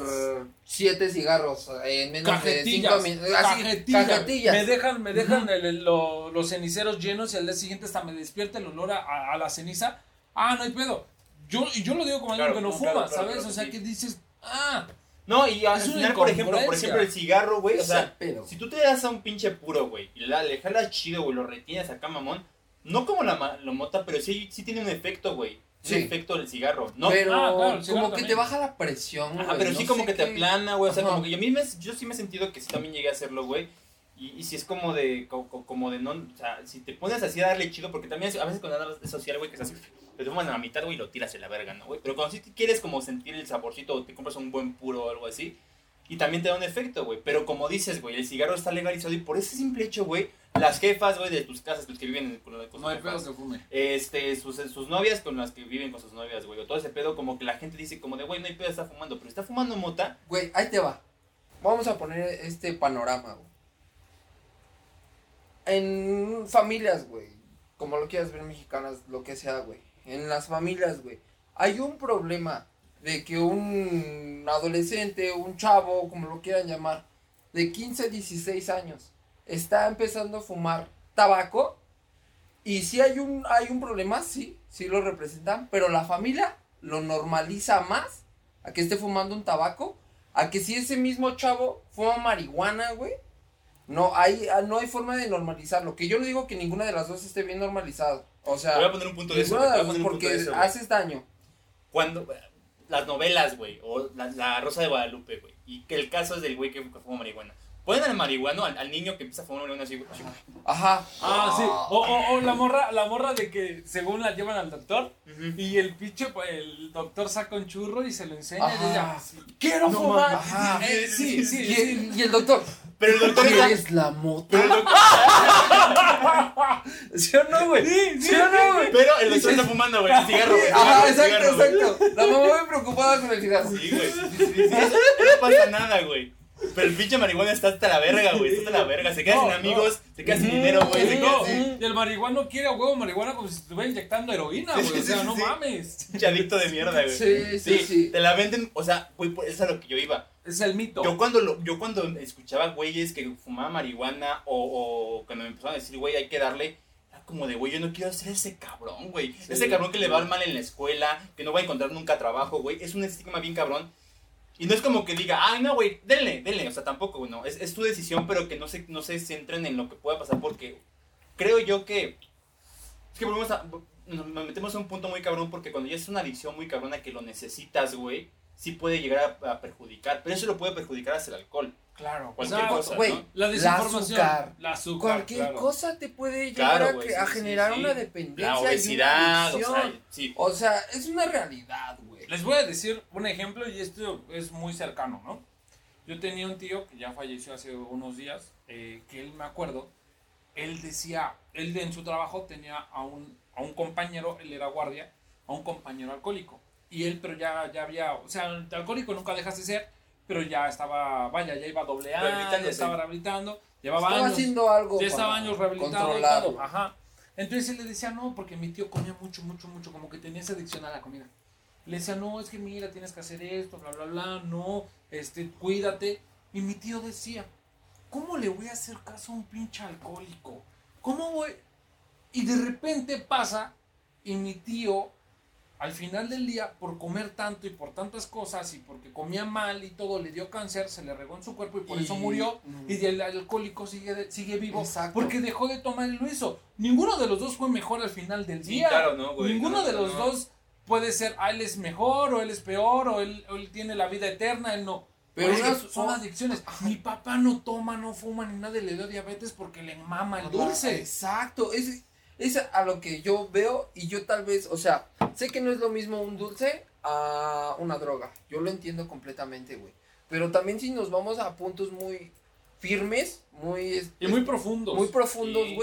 siete cigarros en menos de cinco Cajetillas, minutos. Así, cajetillas. cajetillas. Me dejan, me dejan el- el- lo- los ceniceros llenos y al día siguiente hasta me despierta el olor a, a- a la ceniza. Ah, no hay pedo. Yo, y yo lo digo como alguien que no no, fuma, claro, ¿sabes? claro o sea, que dices, ah, No, y al Es una final, por ejemplo, por ejemplo, el cigarro, güey, o sea, pedo. si tú te das a un pinche puro, güey, y la, le jalas chido, güey, lo retienes acá, mamón, no como la, ma- la mota, pero sí, sí tiene un efecto, güey. Un Sí. efecto del cigarro. No, pero Ah, claro, el cigarro como que también. te baja la presión, Ajá, güey, pero no sí como que te aplana, güey. O sea, Ajá. como que yo, a mí me, yo sí me he sentido que sí también llegué a hacerlo, güey. Y, y si es como de, co- co- como de no, o sea, si te pones así a darle chido, porque también a veces cuando andas de social, güey, que es así, te tomas a la mitad, güey, y lo tiras en la verga, ¿no, güey? Pero cuando sí te quieres como sentir el saborcito te compras un buen puro o algo así, y también te da un efecto, güey. Pero como dices, güey, el cigarro está legalizado y por ese simple hecho, güey, las jefas, güey, de tus casas, los que viven con, con sus no hay jefas, pedo que fume. este, sus, sus novias con las que viven con sus novias, güey, o todo ese pedo, como que la gente dice como de, güey, no hay pedo, está fumando, pero está fumando mota, Güey, ahí te va. Vamos a poner este panorama, güey. En familias, güey. Como lo quieras ver mexicanas, lo que sea, güey. En las familias, güey. Hay un problema de que un adolescente, un chavo, como lo quieran llamar, de 15, 16 años, está empezando a fumar tabaco. Y si hay un, hay un problema, sí, sí lo representan, pero la familia lo normaliza más a que esté fumando un tabaco, a que si ese mismo chavo fuma marihuana, güey. No hay, ah, no hay forma de normalizarlo. Que yo no digo que ninguna de las dos esté bien normalizado. O sea, voy a poner un punto de eso, de porque eso, haces daño. cuando las novelas, güey, o la, la Rosa de Guadalupe, güey, y que el caso es del güey que, fuma marihuana. Ponen al marihuano, al, al niño que empieza a fumar marihuana así, güey, Ajá. Ah, sí. O, o, o la morra, la morra de que según la llevan al doctor Ujú. y el pinche, pues, el doctor saca un churro y se lo enseña y Ajá. ella, quiero No fumar. mames. Ajá. Eh, sí, sí, Y, sí. y el doctor, Pero el doctor. ¿quieres la mota? Pero el doctor, ¿Sí o no, güey? Sí, sí, ¿Sí o no, güey? pero el doctor está fumando, güey, el cigarro, güey. el Ajá, cigarro, el exacto, cigarro, güey. exacto. La mamá muy preocupada con el cigarro. Sí, güey. Sí, sí, sí, no pasa nada, güey. Pero el pinche marihuana está hasta la verga, güey. Está hasta la verga. Se queda No, sin no. amigos, se queda sin dinero, güey. Se Sí, queda y el marihuano quiere a huevo marihuana como si se estuviera inyectando heroína, güey. Sí, O sea, sí, no sí. mames. pinche adicto de mierda, güey. Sí, sí, sí. Te la venden, o sea, güey, pues, eso es a lo que yo iba. Es el mito. Yo cuando, lo, yo cuando escuchaba güeyes que fumaba marihuana o, o cuando me empezaron a decir, güey, hay que darle, era como de, güey, yo no quiero ser ese cabrón, güey. Sí. Ese cabrón que le va mal en la escuela, que no va a encontrar nunca trabajo, güey. Es un estigma bien cabrón. Y no es como que diga, ay, no, güey, denle, denle. O sea, tampoco, güey, no. Es, es tu decisión, pero que no se, no se centren en lo que pueda pasar porque creo yo que... Es que volvemos a... Nos metemos a un punto muy cabrón porque cuando ya es una adicción muy cabrona que lo necesitas, güey, sí puede llegar a, a perjudicar. Pero eso lo puede perjudicar hasta el alcohol. Claro. Cualquier Exacto, cosa, güey. ¿no? La desinformación. azúcar. La azúcar. Cualquier claro. cosa te puede llegar Claro, a, güey, que- sí, a sí, generar sí. una dependencia. La y una obesidad, o sea, sí. O sea, es una realidad, güey. Les voy a decir un ejemplo y esto es muy cercano, ¿no? Yo tenía un tío que ya falleció hace unos días, eh, que él me acuerdo, él decía, él en su trabajo tenía a un, a un compañero, él era guardia, a un compañero alcohólico. Y él, pero ya, ya había, o sea, el alcohólico nunca dejas de ser, pero ya estaba, vaya, ya iba dobleando, Rehabilitándose. estaba rehabilitando, llevaba Estaba años. haciendo algo. Ya estaba años rehabilitado y todo. Ajá. Entonces él le decía, no, porque mi tío comía mucho, mucho, mucho, como que tenía esa adicción a la comida. Le decía, no, es que mira, tienes que hacer esto, bla, bla, bla, no, este, cuídate. Y mi tío decía, ¿cómo le voy a hacer caso a un pinche alcohólico? ¿Cómo voy? Y de repente pasa y mi tío, al final del día, por comer tanto y por tantas cosas y porque comía mal y todo, le dio cáncer, se le regó en su cuerpo y por Y- eso murió. Mm. Y el alcohólico sigue, sigue vivo Exacto. porque dejó de tomar y lo hizo. Ninguno de los dos fue mejor al final del Sí, día. claro, no, güey. Ninguno No, de los no. dos puede ser, ah, él es mejor o él es peor o él, él tiene la vida eterna, él no. Pero unas- son adicciones. Mi papá no toma, no fuma ni nada le dio diabetes porque le mama el dulce. Exacto, es, es a lo que yo veo y yo tal vez, o sea, sé que no es lo mismo un dulce a una droga, yo lo entiendo completamente, güey. Pero también si nos vamos a puntos muy firmes, muy, Y muy profundos. muy profundos, Sí.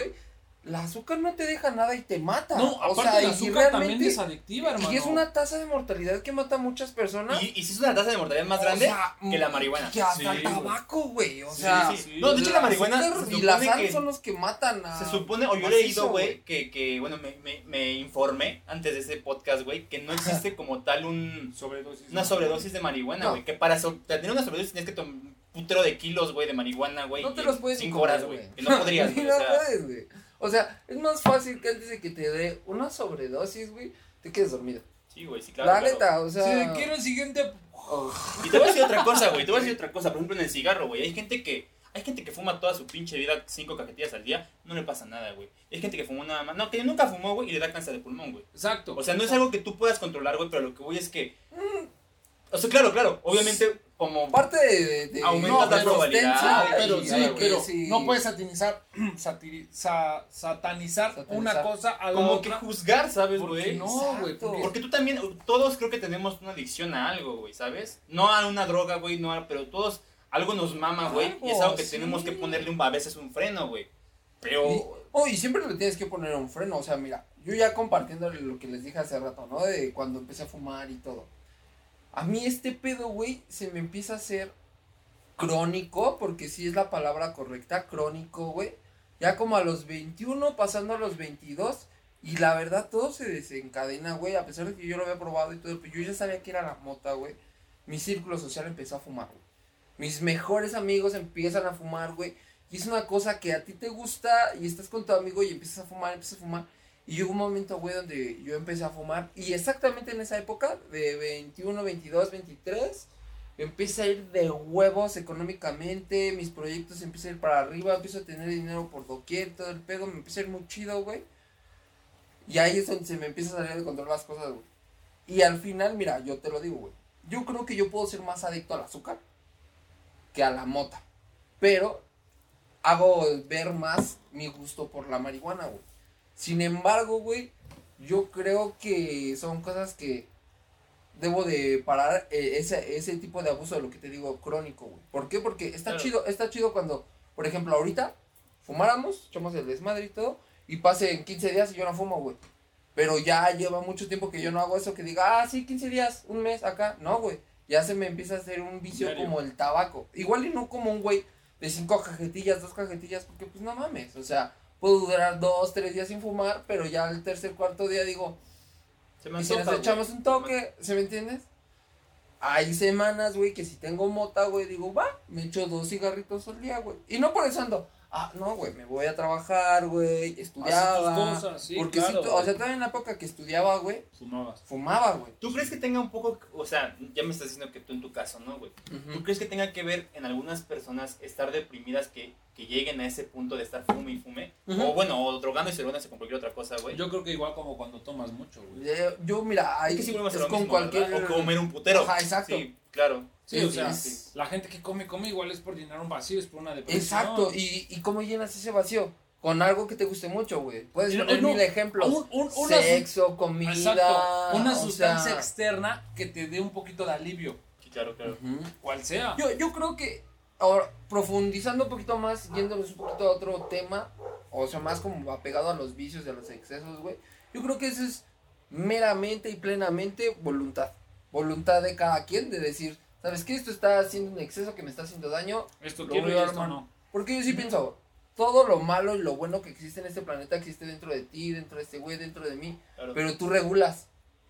La azúcar no te deja nada y te mata. No, o aparte sea, el y azúcar también es adictiva, hermano. Y es una tasa de mortalidad que mata a muchas personas. Y, y si es una tasa de mortalidad más O grande sea, que la marihuana. Que hasta Sí, el tabaco, güey. O Sí, sea, sí. sí. No, de hecho la marihuana y la sal que- son los que matan a. Se supone, o yo he leído, güey, que, que, bueno, me, me, me informé antes de ese podcast, güey, que no existe como tal un, sobredosis. una sobredosis de marihuana, No. güey. Que para so- tener una sobredosis tienes que tomar un putero de kilos, güey, de marihuana, güey. No te los puedes Cinco comer, horas, güey. Que no podrías, güey. no o sea, puedes, güey. O sea, es más fácil que antes de que te dé una sobredosis, güey, te quedes dormido. sí, güey, sí, claro. la claro. neta, o sea. Si quiero el siguiente. oh, Y te voy a decir otra cosa, güey. Te voy a decir otra cosa. Por ejemplo, en el cigarro, güey. Hay gente que. Hay gente que fuma toda su pinche vida cinco cajetillas al día, no le pasa nada, güey. Hay gente que fumó nada más. No, que nunca fumó, güey, y le da cáncer de pulmón, güey. Exacto. O sea, no es algo que tú puedas controlar, güey, pero lo que voy es que. O sea, claro, claro. Obviamente, como. parte de. de, de Aumentas de la probabilidad, pero sí, algo, pero sí. no puedes satanizar, satiri- sa- satanizar, Satanizar. una cosa a la Como que juzgar, ¿sabes, ¿Por qué güey? no, güey? Porque- Porque tú también, todos creo que tenemos una adicción a algo, güey, ¿sabes? No a una droga, güey, no a, pero todos, algo nos mama, güey, y es Algo, algo que sí. tenemos que ponerle un, a veces un freno, güey. Pero, Y, oh, y siempre le tienes que poner un freno. O sea, mira, yo ya compartiendo lo que les dije hace rato, ¿no? De cuando empecé a fumar y todo. A mí este pedo, güey, se me empieza a hacer crónico, porque sí es la palabra correcta, crónico, güey. Ya como a los 21, pasando a los 22. Y la verdad, todo se desencadena, güey. A pesar de que yo lo había probado y todo, pero yo ya sabía que era la mota, güey. Mi círculo social empezó a fumar, güey. Mis mejores amigos empiezan a fumar, güey. Y es una cosa que a ti te gusta y estás con tu amigo y empiezas a fumar, empiezas a fumar. Y llegó un momento, güey, donde yo empecé a fumar. Y exactamente en esa época, de 21, 22, 23, empecé a ir de huevos económicamente. Mis proyectos empiezan a ir para arriba. Empiezo a tener dinero por doquier, todo el pedo. Me empieza a ir muy chido, güey. Y ahí es donde se me empieza a salir de control las cosas, güey. Y al final, mira, yo te lo digo, güey. Yo creo que yo puedo ser más adicto al azúcar que a la mota. Pero hago ver más mi gusto por la marihuana, güey. Sin embargo, güey, yo creo que son cosas que debo de parar eh, ese, ese tipo de abuso de lo que te digo crónico, güey. ¿Por qué? Porque está Claro. chido, está chido cuando, por ejemplo, ahorita fumáramos, echamos el desmadre y todo, y pasen 15 días y yo no fumo, güey. Pero ya lleva mucho tiempo que yo no hago eso, que diga, ah, sí, 15 días, un mes acá. No, güey. Ya se me empieza a hacer un vicio Diario. como el tabaco. Igual y no como un güey de cinco cajetillas, dos cajetillas, porque pues no mames. O sea, puedo durar dos, tres días sin fumar, pero ya el tercer, cuarto día digo, se me y si nos echamos un toque, ¿se me entiendes? Hay semanas, güey, que si tengo mota, güey, digo, va, me echo dos cigarritos al día, güey. Y no por eso ando, ah, no, güey, me voy a trabajar, güey, estudiaba. Cosas, sí, porque sí, claro, o güey. sea, todavía en la época que estudiaba, güey, Fumabas. fumaba, güey. ¿Tú crees que tenga un poco, o sea, ya me estás diciendo que tú en tu caso, ¿no, güey? ¿Tú Ujú. crees que tenga que ver en algunas personas estar deprimidas que, que lleguen a ese punto de estar fume y fume? O bueno, o drogándose o drogándose con cualquier otra cosa, güey. Yo creo que igual como cuando tomas mucho, güey. Eh, Yo, mira, ahí es que sí es lo con mismo, cualquier. ¿verdad? O comer un putero. Ajá, exacto. Sí, claro. Sí, Sí, o sea, la gente que come, come igual es por llenar un vacío, es por una depresión. Exacto, y, y cómo llenas ese vacío. Con algo que te guste mucho, güey. Puedes Y no- poner no, mil ejemplos. un- un- una Sexo, comida. Exacto, una o sustancia sea, externa que te dé un poquito de alivio, Sí, claro, claro. cual sea. Yo, yo creo que, ahora, profundizando un poquito más, yéndonos un poquito a otro tema, o sea, más como apegado a los vicios y a los excesos, güey, yo creo que eso es meramente y plenamente voluntad. Voluntad de cada quien de decir, ¿sabes qué? Esto está haciendo un exceso que me está haciendo daño. esto lo quiero y esto no. Porque yo sí pienso, todo lo malo y lo bueno que existe en este planeta existe dentro de ti, dentro de este güey, dentro de mí. claro. Pero tú regulas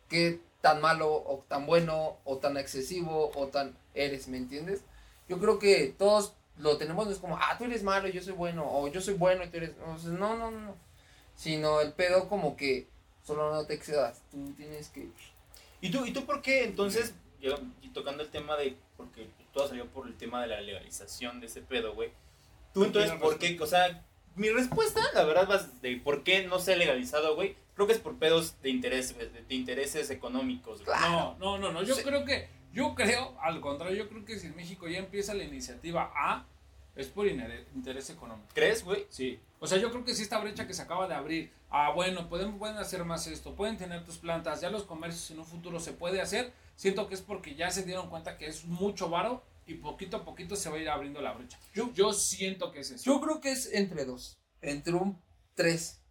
qué tan malo o tan bueno o tan excesivo o tan eres, ¿me entiendes? Yo creo que todos lo tenemos, no es como, ah, tú eres malo y yo soy bueno, o yo soy bueno y tú eres... o sea, no, no, no. Sino el pedo como que solo no te excedas, tú tienes que... ¿Y tú, ¿Y tú por qué entonces, yo- y tocando el tema de, porque todo salió por el tema de la legalización de ese pedo, güey? ¿Tú ¿Tú entonces por qué, o sea, mi respuesta, la verdad, va de por qué no se ha legalizado, güey? Creo que es por pedos de interés, de intereses económicos, güey. Claro. No, no, no, no. Yo Sí. creo que, yo creo, al contrario, yo creo que si en México ya empieza la iniciativa A, es por interés económico. ¿Crees, güey? Sí. O sea, yo creo que si esta brecha que se acaba de abrir, ah, bueno, pueden, pueden hacer más esto, pueden tener tus plantas, ya los comercios en un futuro se puede hacer, siento que es porque ya se dieron cuenta que es mucho varo y poquito a poquito se va a ir abriendo la brecha. Yo, yo siento que es eso. Yo creo que es entre dos, entre un tres.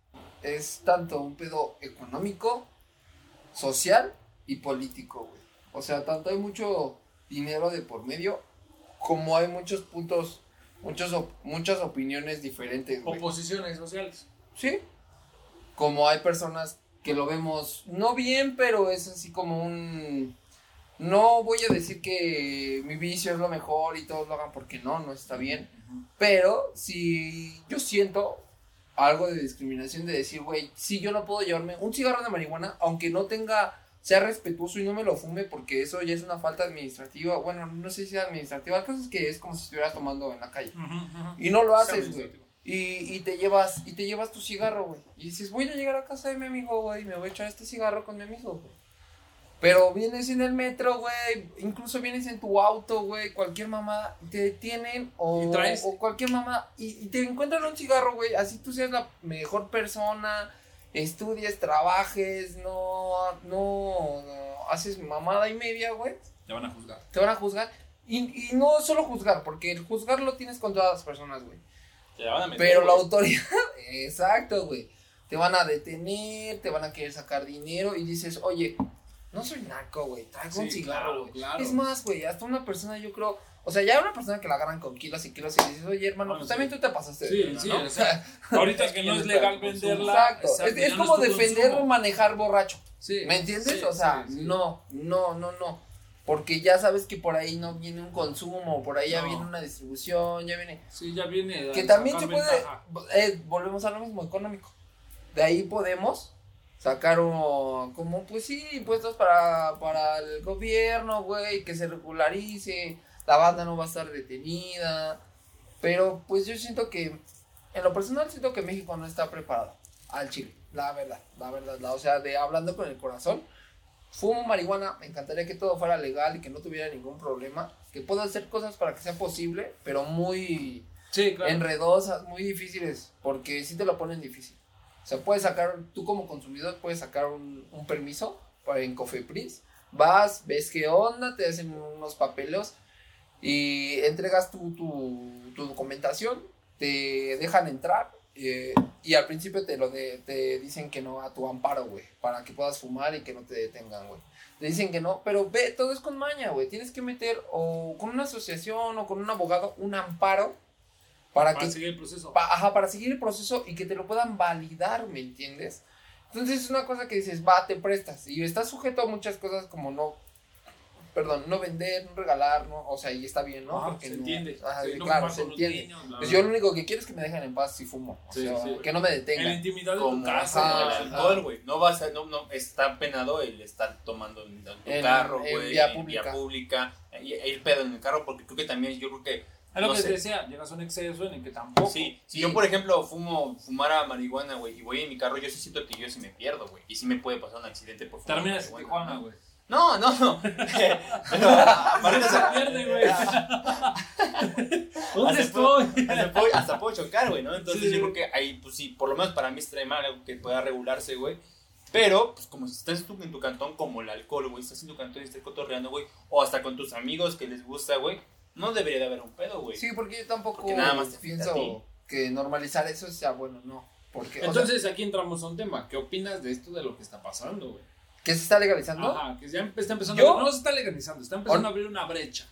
Es tanto un pedo económico, social y político, güey. O sea, tanto hay mucho dinero de por medio, como hay muchos puntos, muchos op- muchas opiniones diferentes, güey. Oposiciones sociales. Sí. Como hay personas que lo vemos no bien, pero es así como un... No voy a decir que mi vicio es lo mejor y todos lo hagan porque no, no está bien. Pero si yo siento algo de discriminación de decir, güey, si yo no puedo llevarme un cigarro de marihuana, aunque no tenga, sea respetuoso y no me lo fume, porque eso ya es una falta administrativa. Bueno, no sé si sea administrativa, el caso es que es como si estuvieras tomando en la calle. Ujú, ujú. Y no lo haces, güey. Y, y te llevas, y te llevas tu cigarro, güey. Y dices, voy a llegar a casa de mi amigo, güey, y me voy a echar este cigarro con mi amigo, güey. Pero vienes en el metro, güey, incluso vienes en tu auto, güey, cualquier mamada, te detienen o, o cualquier mamada, y, y te encuentran un cigarro, güey, así tú seas la mejor persona, estudies, trabajes, no, no, no haces mamada y media, güey, Te van a juzgar. te van a juzgar. Y, y no solo juzgar, porque el juzgar lo tienes con todas las personas, güey. Te van a meter, Pero la autoridad, exacto, güey. Te van a detener, te van a querer sacar dinero y dices, oye, no soy naco, güey, traigo un cigarro, claro, güey. claro. Es más, güey, hasta una persona, yo creo, o sea, ya una persona que la agarran con kilos y kilos y dices, oye, hermano, Bueno, pues sí. también tú te pasaste Sí, sí, ¿no? o sea, ahorita que no es legal venderla. Exacto, es, es ya no como defender consumo. manejar borracho, Sí, ¿me entiendes? sí, o sea, no, no, no, no. Porque ya sabes que por ahí no viene un consumo, por ahí ya viene una distribución, ya viene Sí, ya viene. que también se puede, eh, volvemos a lo mismo, económico. De ahí podemos sacar un- como, pues sí, impuestos para, para el gobierno, güey, que se regularice, la banda no va a estar detenida, pero pues yo siento que, en lo personal siento que México no está preparado al Chile, la verdad, la verdad, la- o sea, de hablando con el corazón, fumo marihuana, me encantaría que todo fuera legal y que no tuviera ningún problema, que pueda hacer cosas para que sea posible, pero muy Sí, claro. enredosas, muy difíciles, porque sí te lo ponen difícil. O sea, puedes sacar, tú como consumidor puedes sacar un, un permiso para en Cofepris, vas, ves qué onda, te hacen unos papeles y entregas tu, tu, tu documentación, te dejan entrar eh, y al principio te lo de, te dicen que no a tu amparo, güey, para que puedas fumar y que no te detengan, güey. Te dicen que no, pero ve, todo es con maña, güey. Tienes que meter o con una asociación o con un abogado un amparo para, Para que seguir el proceso. pa- ajá, para seguir el proceso y que te lo puedan validar, ¿me entiendes? Entonces es una cosa que dices, va, te prestas y estás sujeto a muchas cosas como no, perdón, no vender, no regalar, no, o sea, y está bien, ¿no? Ajá, Porque se no- entiende. ajá, Sí, no claro, se entiende. niños, Pues yo lo único que quiero es que me dejen en paz si fumo, o Sí, sea, sí. que no me En la detengan. intimidad de tu casa. El alcohol, güey. No vas a, no, no, está penado el estar tomando en tu En- carro, en güey, vía en pública. vía pública, y- e ir pedo en el carro, porque creo que también, yo creo que, Es lo no que sé. te decía, llegas a un exceso en el que tampoco. sí, si Sí. yo, por ejemplo, fumo, fumara marihuana, güey, y voy en mi carro, yo sí siento que yo sí me pierdo, güey, y sí me puede pasar un accidente por fumar Terminas en marihuana, Tijuana, güey. No, no, no. Pero, o Se pierde, güey. ¿Dónde estoy? hasta puedo, hasta puedo chocar, güey, ¿no? Entonces Sí. yo creo que ahí, pues sí, por lo menos para mí estaría mal algo que pueda regularse, güey. Pero, pues como si estás tú en tu cantón, como el alcohol, güey, estás en tu cantón y estás cotorreando, güey, o hasta con tus amigos que les gusta, güey, no debería de haber un pedo, güey. Sí, porque yo tampoco Porque nada más pienso que normalizar eso sea bueno, no. Porque, o sea, Entonces aquí entramos a un tema. ¿Qué opinas de esto de lo que está pasando, güey? ¿Que se está legalizando? Ajá, que ya está empezando ¿Yo? a, no se está legalizando, está empezando ¿O- a abrir una brecha.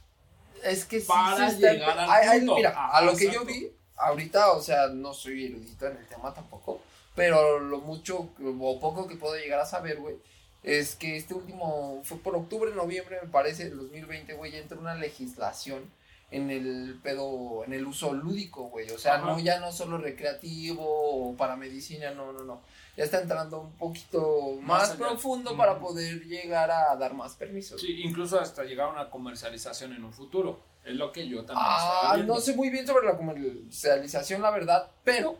Es que sí Para está llegar al punto. mira, Ajá, a lo que yo vi, ahorita, o sea, no soy erudito en el tema tampoco, pero lo mucho o poco que puedo llegar a saber, güey, es que este último, fue por octubre, noviembre, me parece, del 2020, güey, ya entró una legislación en el pedo, en el uso lúdico, güey, o sea, Ajá. no ya no solo recreativo o para medicina, no, no, no, ya está entrando un poquito Más más, profundo para Ujú. poder llegar a dar más permisos. Sí, incluso hasta llegar a una comercialización en un futuro. Es lo que yo también Ah, estaba viendo. no sé muy bien sobre la comercialización, la verdad, pero,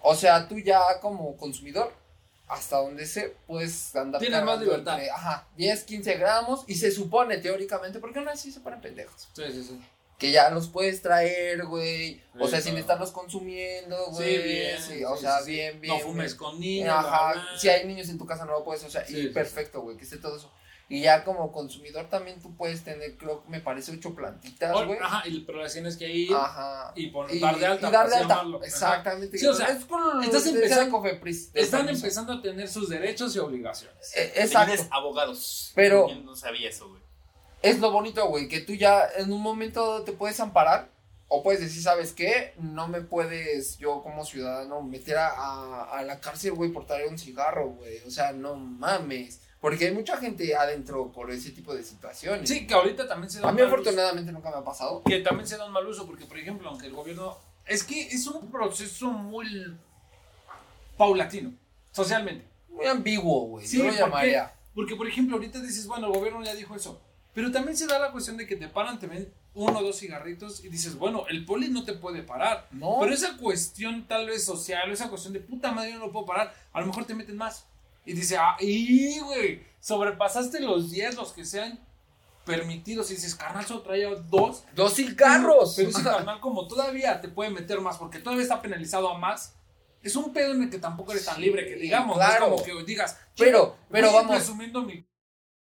o sea, tú ya como consumidor, hasta donde sé, puedes andar. Tienes más libertad. entre, ajá, 10, 15 gramos, y se supone teóricamente, porque aún así se ponen pendejos, Sí, sí, sí. que ya los puedes traer, güey, o Sí, sea, sin estarlos consumiendo, Sí, güey. bien. sí, o sí, sea, sí, sí. bien, bien. No fumes güey. con niños. Ajá, si hay niños en tu casa no lo puedes, o sea, Sí, y sí, perfecto, güey, que esté todo eso. Y ya como consumidor también tú puedes tener, creo que me parece, ocho plantitas, güey. Ajá, y, pero la tienes que ir Ajá. y poner Y, dar de alta. y dar por de así alta. llamarlo. Exactamente. Sí, o sea, es con estás empezando- Cofepris, Están permiso. empezando a tener sus derechos y obligaciones. Eh, Exacto. abogados. Pero- Yo no sabía eso, güey. Es lo bonito, güey, que tú ya en un momento te puedes amparar o puedes decir, ¿sabes qué? No me puedes yo como ciudadano meter a, a, a la cárcel, güey, por traer un cigarro, güey. O sea, no mames. Porque hay mucha gente adentro por ese tipo de situaciones. Sí, que ahorita también se da A mí uso. afortunadamente nunca me ha pasado. que también se da un mal uso, porque por ejemplo, aunque el gobierno, es que es un proceso muy paulatino, socialmente. Muy ambiguo, güey. Sí, yo lo ¿por llamaría. Porque por ejemplo, ahorita dices, bueno, el gobierno ya dijo eso, pero también se da la cuestión de que te paran, te ven uno o dos cigarritos y dices, bueno, el poli no te puede parar. No. Pero esa cuestión tal vez social, esa cuestión de puta madre no lo puedo parar, a lo mejor te meten más. Y dice, ah, y güey, sobrepasaste los 10, los que sean permitidos. Y dices, carnal, solo traía dos. Dos cigarros. Pero ese carnal, como todavía te puede meter más, porque todavía está penalizado a más, es un pedo en el que tampoco eres tan libre que digamos. claro. No es como que digas, Pero, pero vamos. presumiendo mi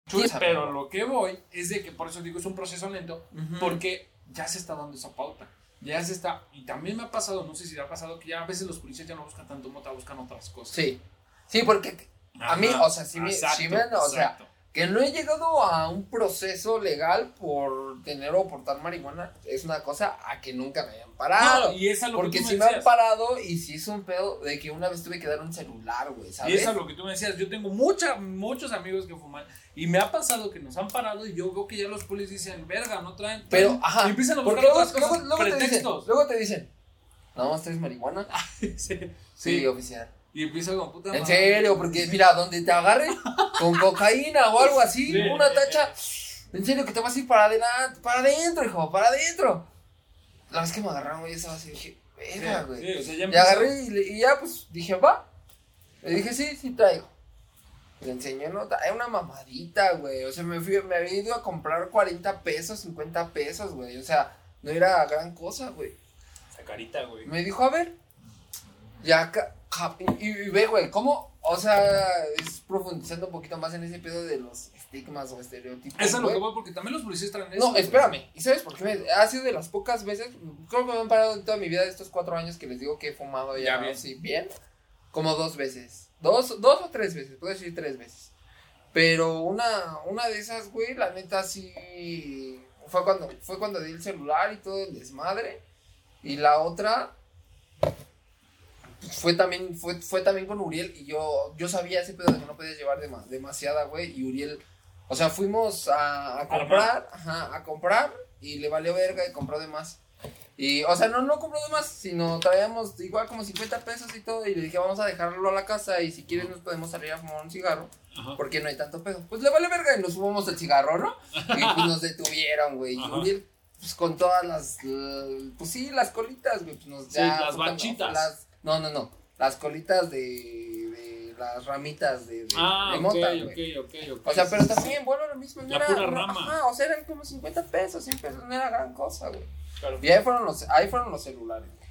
Sí, pero lo que voy es de que por eso digo es un proceso lento, Ujú. porque ya se está dando esa pauta. Ya se está, y también me ha pasado, no sé si le ha pasado, que ya a veces los policías ya no buscan tanto mota, buscan otras cosas. Sí. Sí, porque a mí, Ajá, o sea, si exacto, si me- o sea, que no he llegado a un proceso legal por tener o portar marihuana, es una cosa a que nunca me hayan parado. No, y es a lo porque que tú si me han parado y si es un pedo de que una vez tuve que dar un celular, güey, Y ¿sabes? es a lo que tú me decías, yo tengo mucha, muchos amigos que fuman y me ha pasado que nos han parado y yo veo que ya los policías dicen, verga, no traen. Pero, traen", ajá, Y empiezan a buscar luego, otras cosas, luego, luego te dicen, pretextos. luego te dicen, ¿nada más traes marihuana? sí, Sí, sí. oficial. Y empieza con puta En madre. serio, porque mira, donde te agarren con cocaína o algo así, Sí. una tacha, en serio que te vas a ir para adelante, para adentro, hijo, para adentro. La vez que me agarraron, güey, estaba así, dije, Sí, verga, güey. sí, o sea, ya Y empieza- agarré y, le- y ya, pues, dije, va. Le dije, sí, sí traigo. Le enseñé, no, trae una mamadita, güey. O sea, me fui, me había ido a comprar 40 pesos, 50 pesos, güey. O sea, no era gran cosa, güey. Esa carita, güey. Me dijo, a ver. Ya, ca- y, y ve, güey, cómo, o sea, es profundizando un poquito más en ese pedo de los estigmas o estereotipos. Eso es lo que voy porque también los policías traen eso. No, espérame. ¿Y sabes por qué? Me- ha sido de las pocas veces, creo que me han parado en toda mi vida de estos cuatro años que les digo que he fumado ya, Ya, bien. así bien, como dos veces. Dos, dos o tres veces, puedo decir tres veces. Pero una, una de esas, güey, la neta sí fue cuando, fue cuando di el celular y todo el desmadre. Y la otra fue también, fue, fue también con Uriel y yo, yo sabía ese pedo de que no podías llevar dema- demasiada, güey, y Uriel O sea, fuimos a, a comprar, ajá, a comprar y le valió verga y compró de más. Y, o sea, no, no compró de más, sino traíamos igual como 50 pesos y todo. Y le dije, vamos a dejarlo a la casa y si quieres nos podemos salir a fumar un cigarro. Ajá. Porque no hay tanto pedo. Pues le vale verga y nos fumamos el cigarro, ¿no? Y pues nos detuvieron, güey. Y. Uriel, pues con todas las, pues sí, las colitas, güey. Pues nos Sí, ya, las puta, bachitas. las- no, no, no. Las colitas de, de las ramitas de, de, Ah, de mota, ok, güey. ok, ok. O sea, pero también, bueno, lo mismo. No La era, pura rama. Ajá, o sea, eran como 50 pesos, 100 pesos, no era gran cosa, güey. Claro. Y ahí fueron los, ahí fueron los celulares. güey.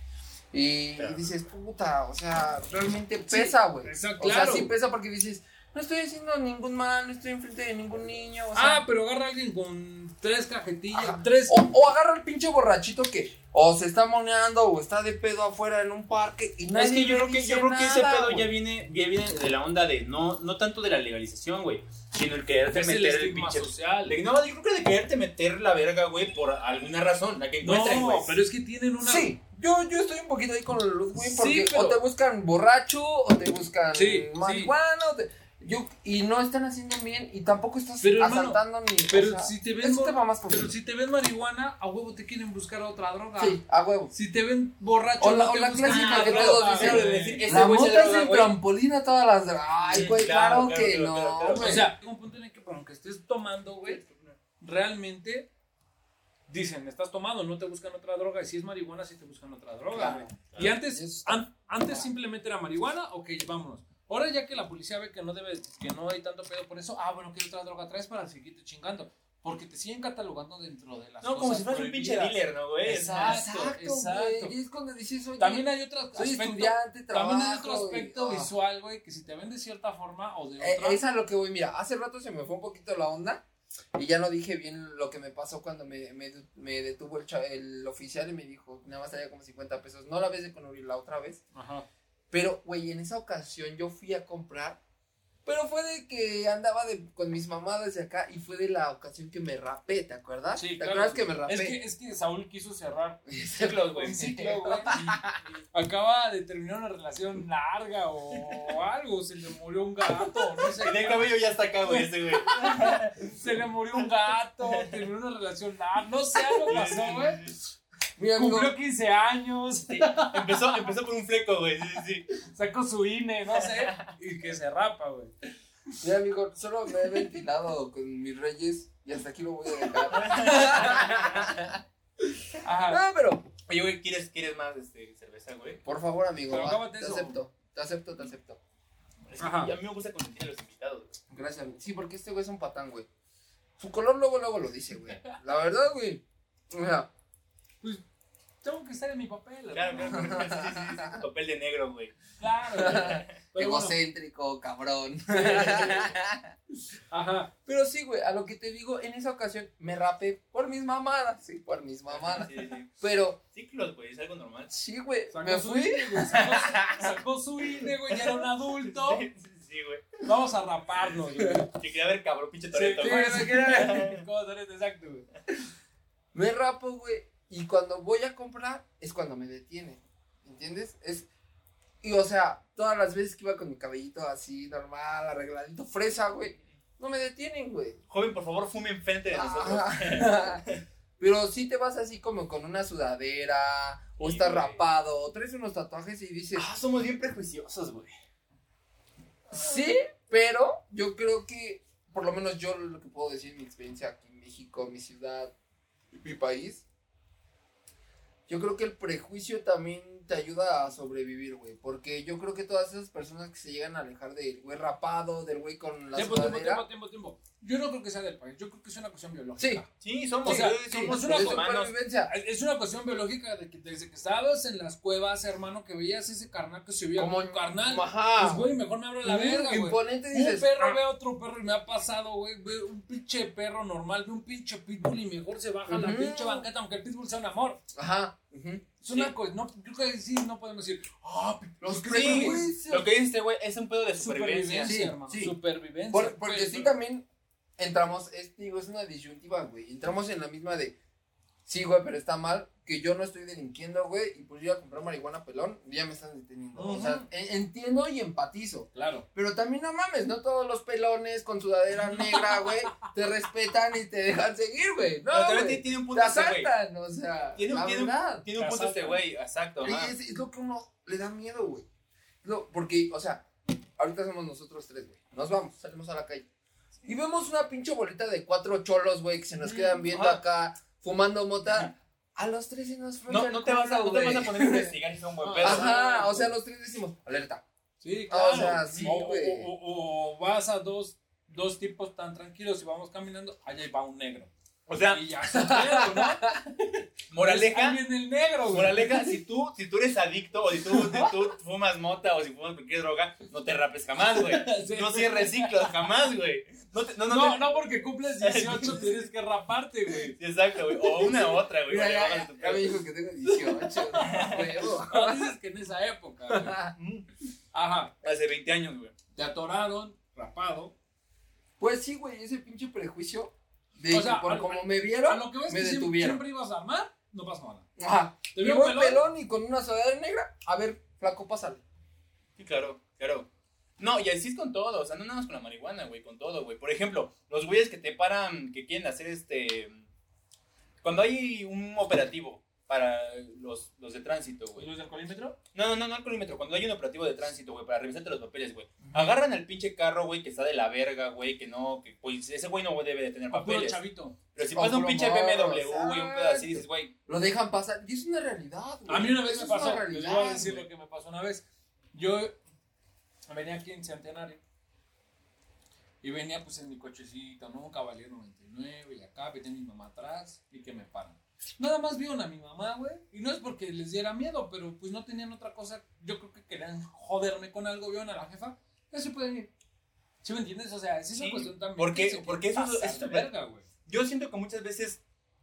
Y, Claro. y dices, puta, o sea, realmente pesa, güey. exacto, o sea, sí pesa porque dices, no estoy haciendo ningún mal, no estoy enfrente de ningún niño, o sea. Ah, pero agarra a alguien con tres cajetillas, Ajá. tres. o, o agarra al pinche borrachito que o se está moneando o está de pedo afuera en un parque y No, nadie es que yo creo que, yo creo que ese nada, pedo ya viene, ya viene de la onda de no, no tanto de la legalización, güey, sino el quererte es meter el, pinche. social. de- no, yo creo que de quererte meter la verga, güey, por alguna razón, la que encuentren, güey. No, pero es que tienen una. Sí, yo, yo estoy un poquito ahí con la luz, güey, porque Sí, pero- o te buscan borracho, o te buscan Sí, marihuana, o te- yo, y no están haciendo bien, y tampoco estás Pero, hermano, asaltando ni. Pero o sea, si te ven. eso te mor- va más por Pero si te ven marihuana, a huevo te quieren buscar otra droga. Sí, a huevo. Si te ven borracho, O la- no o la clásica que todos dicen, de decir, ese La mota es el trampolín a todas las drogas. Ay, güey, claro, claro, claro, que claro, no, claro, claro. güey. O sea, un punto en el que, aunque estés tomando, güey, realmente dicen, estás tomando, no te buscan otra droga. Y si es marihuana, sí te buscan otra droga, Claro, güey. claro. Y antes, an- antes simplemente era marihuana, ok, vámonos. Ahora ya que la policía ve que no debe, que no hay tanto pedo por eso, ah, bueno, ¿qué otra droga traes para seguirte chingando? Porque te siguen catalogando dentro de las No, como cosas si fueras un pinche dealer, ¿no, güey? Exacto. Exacto, güey. Y es cuando dices, oye, También hay otro soy aspecto, estudiante, trabajo. también hay otro aspecto ah. visual, güey, que si te ven de cierta forma o de Eh, otra. es a lo que voy, mira, hace rato se me fue un poquito la onda y ya no dije bien lo que me pasó cuando me, me, me detuvo el, el oficial y me dijo, nada más traía como 50 pesos, no la vez de con Uri, la otra vez, Ajá. Pero, güey, en esa ocasión yo fui a comprar, pero fue de que andaba de, con mis mamadas de acá y fue de la ocasión que me rapé, ¿te acuerdas? Sí, ¿Te claro. acuerdas que me rapé? Es que, es que Saúl quiso cerrar Ciclos, güey. ciclo, güey. Acaba de terminar una relación larga o algo. Se le murió un gato, no sé. Y el cabello ya está acá, güey, ese güey. Se le murió un gato, terminó una relación larga. No sé, algo pasó, güey. Mira, Cumplió 15 años, Sí, empezó, empezó por un fleco, güey. Sí, sí, sacó su INE, no sé. Y que se rapa, güey. mira, amigo, solo me he ventilado con mis reyes y hasta aquí lo voy a dejar. Ajá. no, pero Oye, güey, ¿quieres, ¿quieres más este, cerveza, güey? Por favor, amigo. Pero va, acábate te eso. acepto. Te acepto, te acepto. Es que Ajá. a mí me gusta consentir a los invitados, güey. Gracias, amigo. Sí, porque este güey es un patán, güey. Su color luego, luego lo dice, güey. La verdad, güey. O sea, Pues tengo que estar en mi papel. Claro, claro, claro. Sí, sí, sí, sí. Papel de negro, güey. Claro, bueno, egocéntrico, cabrón. Ajá. Pero sí, güey, a lo que te digo, en esa ocasión me rapé por mis mamadas. Sí, por mis mamadas. Sí, sí, sí. Pero, Ciclos, güey, es algo normal. sí, güey, Sacó me su fui. INE, güey, Sacó, sacó su INE, güey. Ya era un adulto. Sí, sí, sí, güey. Vamos a raparnos, güey. Que quería ver cabrón, pinche Toreto, sí, güey. sí, que- ¿Cómo Toretto? Exacto, güey. Me rapo, güey. Y cuando voy a comprar, es cuando me detiene. ¿Entiendes? Es. Y o sea, todas las veces que iba con mi cabellito así, normal, arregladito, fresa, güey. No me detienen, güey. Joven, por favor, fume enfrente de nosotros. Pero sí te vas así como con una sudadera, o Sí, estás güey. rapado, o traes unos tatuajes y dices, Ah, somos bien prejuiciosos, güey. sí, pero yo creo que, por lo menos yo lo que puedo decir, mi experiencia aquí en México, mi ciudad, mi país, yo creo que el prejuicio también te ayuda a sobrevivir, güey. Porque yo creo que todas esas personas que se llegan a alejar del güey rapado, del güey con la Tiempo, tiempo, sudadera. tiempo, tiempo, tiempo. Yo no creo que sea del país. Yo creo que es una cuestión biológica. Sí. Sí, somos, O sea, Sí, somos una supervivencia. Es una cuestión biológica de que desde que estabas en las cuevas, hermano, que veías ese carnal que se veía Como un carnal. Ajá. Pues, güey, mejor me abro la verga, güey. imponente Un perro "Ah". ve a otro perro y me ha pasado, güey. Ve un pinche perro normal, ve un pinche pitbull y mejor se baja la Ujú. pinche banqueta, aunque el pitbull sea un amor. Ajá. ujú. Es una cosa, no, yo creo que sí, no podemos decir, ah, Los prejuicios. Lo que dice este güey es un pedo de supervivencia. Supervivencia, Sí, hermano. sí. Supervivencia. Por- porque pues, sí también entramos, es, digo, es una disyuntiva, güey. Entramos en la misma de, Sí, güey, pero está mal que yo no estoy delinquiendo, güey, y pues yo iba a comprar marihuana pelón, ya me están deteniendo. O sea, en- entiendo y empatizo. Claro. Pero también no mames, no todos los pelones con sudadera negra, güey, te respetan y te dejan seguir, güey. No, Pero también tiene un Te punto ese güey. asaltan, o sea, Tiene, un- la tiene verdad. tiene un Te punto este güey, exacto. Es, es lo que uno le da miedo, güey. Lo- Porque, o sea, ahorita somos nosotros tres, güey. Nos vamos, salimos a la calle. Y vemos una pinche bolita de cuatro cholos, güey, que se nos quedan viendo ajá. acá, fumando mota. A los tres se nos fue No, no, te vas a, no te vas a poner a investigar si son buen pedo. Ajá, o sea, los tres decimos, alerta. Sí, Ah, o claro. sea, sí, o- o- o vas a dos, dos tipos tan tranquilos y vamos caminando, allá va un negro. O sea, Y ya se pedo, ¿no? moraleja, viene el negro, güey. moraleja, si tú, si tú eres adicto o si tú, si tú fumas mota o si fumas cualquier droga, no te rapes jamás, güey. Sí. No cierres ciclos jamás, güey. No, te- no, no, No, te- no, porque cumples 18 tienes que raparte, güey. Sí, exacto, güey. O una u otra, güey. Ya, me dijo que tengo 18. huevo. No, dices que en esa época, güey. Mm, Ajá. Hace 20 años, güey. Te atoraron, rapado. Pues sí, güey, ese pinche prejuicio de O sea, por al- como me A vieron, lo que ves me que siempre, detuvieron. siempre ibas a armar, no pasa nada. Ajá. Te voy pelón. pelón y con una sudadera negra. A ver, flaco, pásale. Sí, claro, claro. No, y así es con todo, o sea, no nada más con la marihuana, güey, con todo, güey. Por ejemplo, los güeyes que te paran, que quieren hacer este... Cuando hay un operativo para los, los de tránsito, güey. ¿Los del colímetro? No, no, no, no al colímetro. Cuando hay un operativo de tránsito, güey, para revisarte los papeles, güey. Agarran al pinche carro, güey, que está de la verga, güey, que no, que pues ese güey no debe de tener O puro papeles. chavito. Pero si O pasa un puro pinche BMW, güey, un pedo así, dices, güey, Lo dejan pasar. Y es una realidad, güey. A mí una vez Eso me pasó, les realidad, voy a decir lo que me pasó una vez. Yo venía aquí en Centenario y venía pues en mi cochecito, ¿no? Un Caballero 99 y acá venía mi mamá atrás y que me paran. Nada más vieron a mi mamá, güey, y no es porque les diera miedo, pero pues no tenían otra cosa. Yo creo que querían joderme con algo, vieron a la jefa, ya se pueden ir. ¿Sí me entiendes? O sea, es esa Sí, cuestión también. porque- que porque eso eso es- verga, güey. yo siento que muchas veces,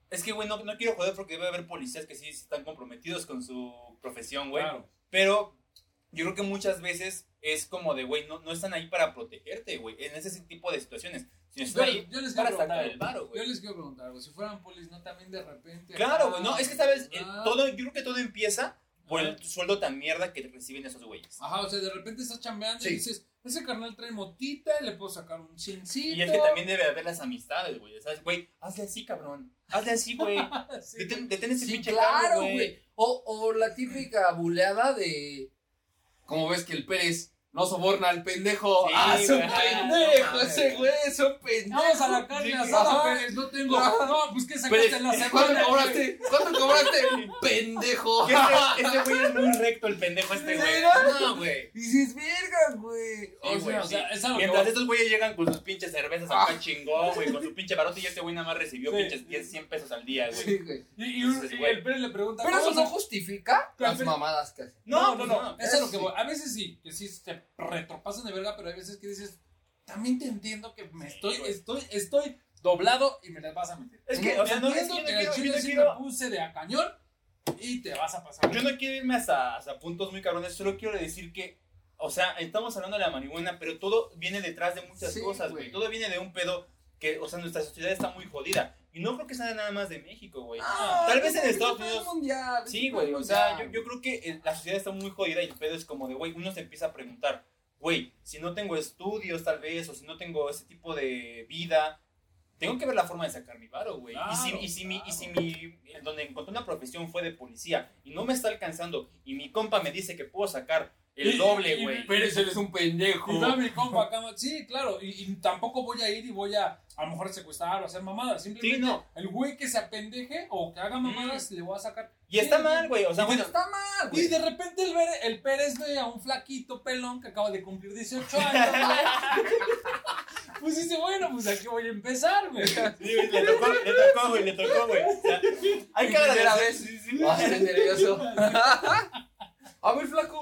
es que, güey, no, no quiero joder porque debe haber policías que sí están comprometidos con su profesión, güey. Claro. Pero yo creo que muchas veces es como de, güey, no, no están ahí para protegerte, güey, en ese tipo de situaciones. Están Yo- ahí yo les para sacar el varo, güey. Yo les quiero preguntar, güey, si fueran polis, ¿no? También de repente... Claro, güey, no, es que sabes, el- ah, todo, yo creo que todo empieza por el sueldo tan mierda que reciben esos güeyes. Ajá, o sea, de repente estás chambeando Sí. y dices, ese carnal trae motita y le puedo sacar un ciencito. Y es que también debe haber las amistades, güey, ¿sabes? Güey, hazle así, cabrón. Hazle así, güey. Sí, Detén, detén ese Sí, pinche claro, güey. O, o la típica buleada de. Como ves que el Pérez no soborna al pendejo. Sí, ¡Ah, es un pendejo! Ese güey es un pendejo. Vamos a la carne Sí, asada. Pérez, no tengo. No, pues que sacaste Pérez, en la semana. ¿cuánto cobraste? ¿Cuánto cobraste? ¡Pendejo! Este este güey es muy recto, el pendejo este, güey. No, güey. Y dices, verga, güey. O sea, güey, o sea, es algo que Mientras estos güeyes llegan con sus pinches cervezas acá chingón, güey, con su pinche barote y este güey nada más recibió Sí. pinches 10, 100 pesos al día, güey. Sí, güey. Y, y el Pérez le pregunta. Pero eso ¿cómo no se- justifica las mamadas que hacen. No, no, pues no. Eso es lo que voy. A veces sí, que sí te retropasan de verga, pero hay veces que dices, también te entiendo que me estoy, estoy, estoy doblado y me las vas a meter. Es que, No, o sea, no, es que entiendo no que quiero, al yo chile no sí quiero- me puse de a cañón y te vas a pasar. yo no quiero irme hasta, hasta puntos muy cabrones, solo quiero decir que, o sea, estamos hablando de la marihuana, pero todo viene detrás de muchas Sí, cosas, güey. Todo viene de un pedo que, o sea, nuestra sociedad está muy jodida. Y no creo que sea nada más de México, güey. Ah, Tal vez en es Estados un Unidos mundial, Sí, güey, o sea, yo, creo que eh, la sociedad está muy jodida y el pedo es como de, güey, uno se empieza a preguntar, güey, si no tengo estudios tal vez, o si no tengo ese tipo de vida, tengo que ver la forma de sacar mi varo, güey. y si, Claro, y si mi, y si mi, donde encontré una profesión fue de policía y no me está alcanzando y mi compa me dice que puedo sacar el Y- doble, y- güey. Pérez, eres un pendejo. Y va mi compa acá, sí, claro, y, y tampoco voy a ir y voy a a lo mejor secuestrar o hacer mamadas, simplemente Sí, no. el güey que se apendeje o que haga mamadas le voy a sacar. Y está mal, güey, o sea, Y bueno, está mal, Y güey. de repente el, Pérez- el Pérez ve a un flaquito pelón que acaba de cumplir 18 años, güey. Pues dice, bueno, pues aquí voy a empezar, güey. sí, le tocó, le tocó, güey, le tocó, güey. O sea, hay que agradecer. vez. Sí, sí. Estoy nervioso. A ver, flaco.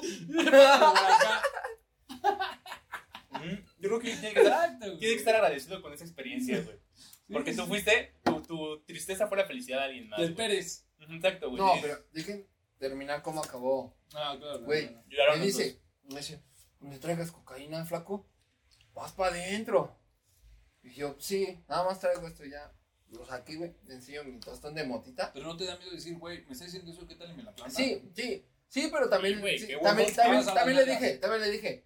Yo creo que tiene que estar que estar agradecido con esa experiencia, güey. Porque tú fuiste, tu, tu tristeza fue la felicidad de alguien más. Del. Pérez. Exacto, güey. No, pero dejen terminar cómo acabó. Ah, claro. Güey. claro. Me los dice, me dice, ¿me traigas cocaína, flaco? Vas para adentro. Y yo, sí, nada más traigo esto ya. Lo saqué, güey. Le enseño mi tostón de motita. Pero no te da miedo decir, güey, me está diciendo eso, ¿qué tal y me la planta? Sí, sí. Sí, pero también, Sí, güey, sí, también, también, también le dije, también le dije.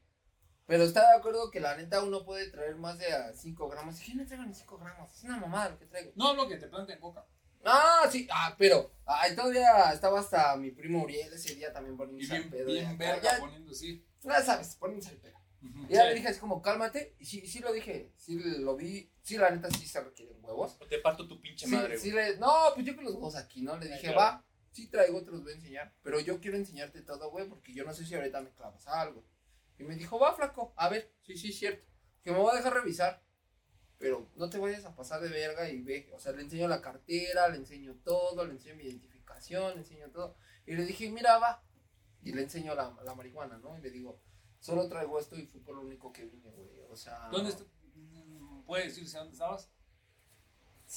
Pero está de acuerdo que la neta uno puede traer más de 5 gramos. Dije, no traigo ni 5 gramos. Es una mamada lo que traigo. No hablo que te planten coca. Ah, sí, ah, pero ah, todavía estaba hasta mi primo Uriel ese día también poniéndose al bien, pedo. bien verga ya, poniendo así. ya sabes, poniéndose al pedo. Y ya Sí. le dije así como, cálmate. Y sí, sí lo dije, sí lo vi. Sí, la neta sí se requieren huevos. Te parto tu pinche Sí, madre, sí le, no, pues yo con los huevos aquí, ¿no? Le dije, claro. va, sí traigo, los voy a enseñar. Pero yo quiero enseñarte todo, güey, porque yo no sé si ahorita me clavas algo. Y me dijo, va, flaco, a ver, sí, sí, cierto. Que me voy a dejar revisar. Pero no te vayas a pasar de verga y ve. O sea, le enseño la cartera, le enseño todo, le enseño mi identificación, le enseño todo. Y le dije, mira, va. Y le enseño la, la marihuana, ¿no? Y le digo, solo traigo esto y fue por lo único que vine, güey. O sea. ¿Dónde? Mm, ¿Puedes decirse dónde estabas?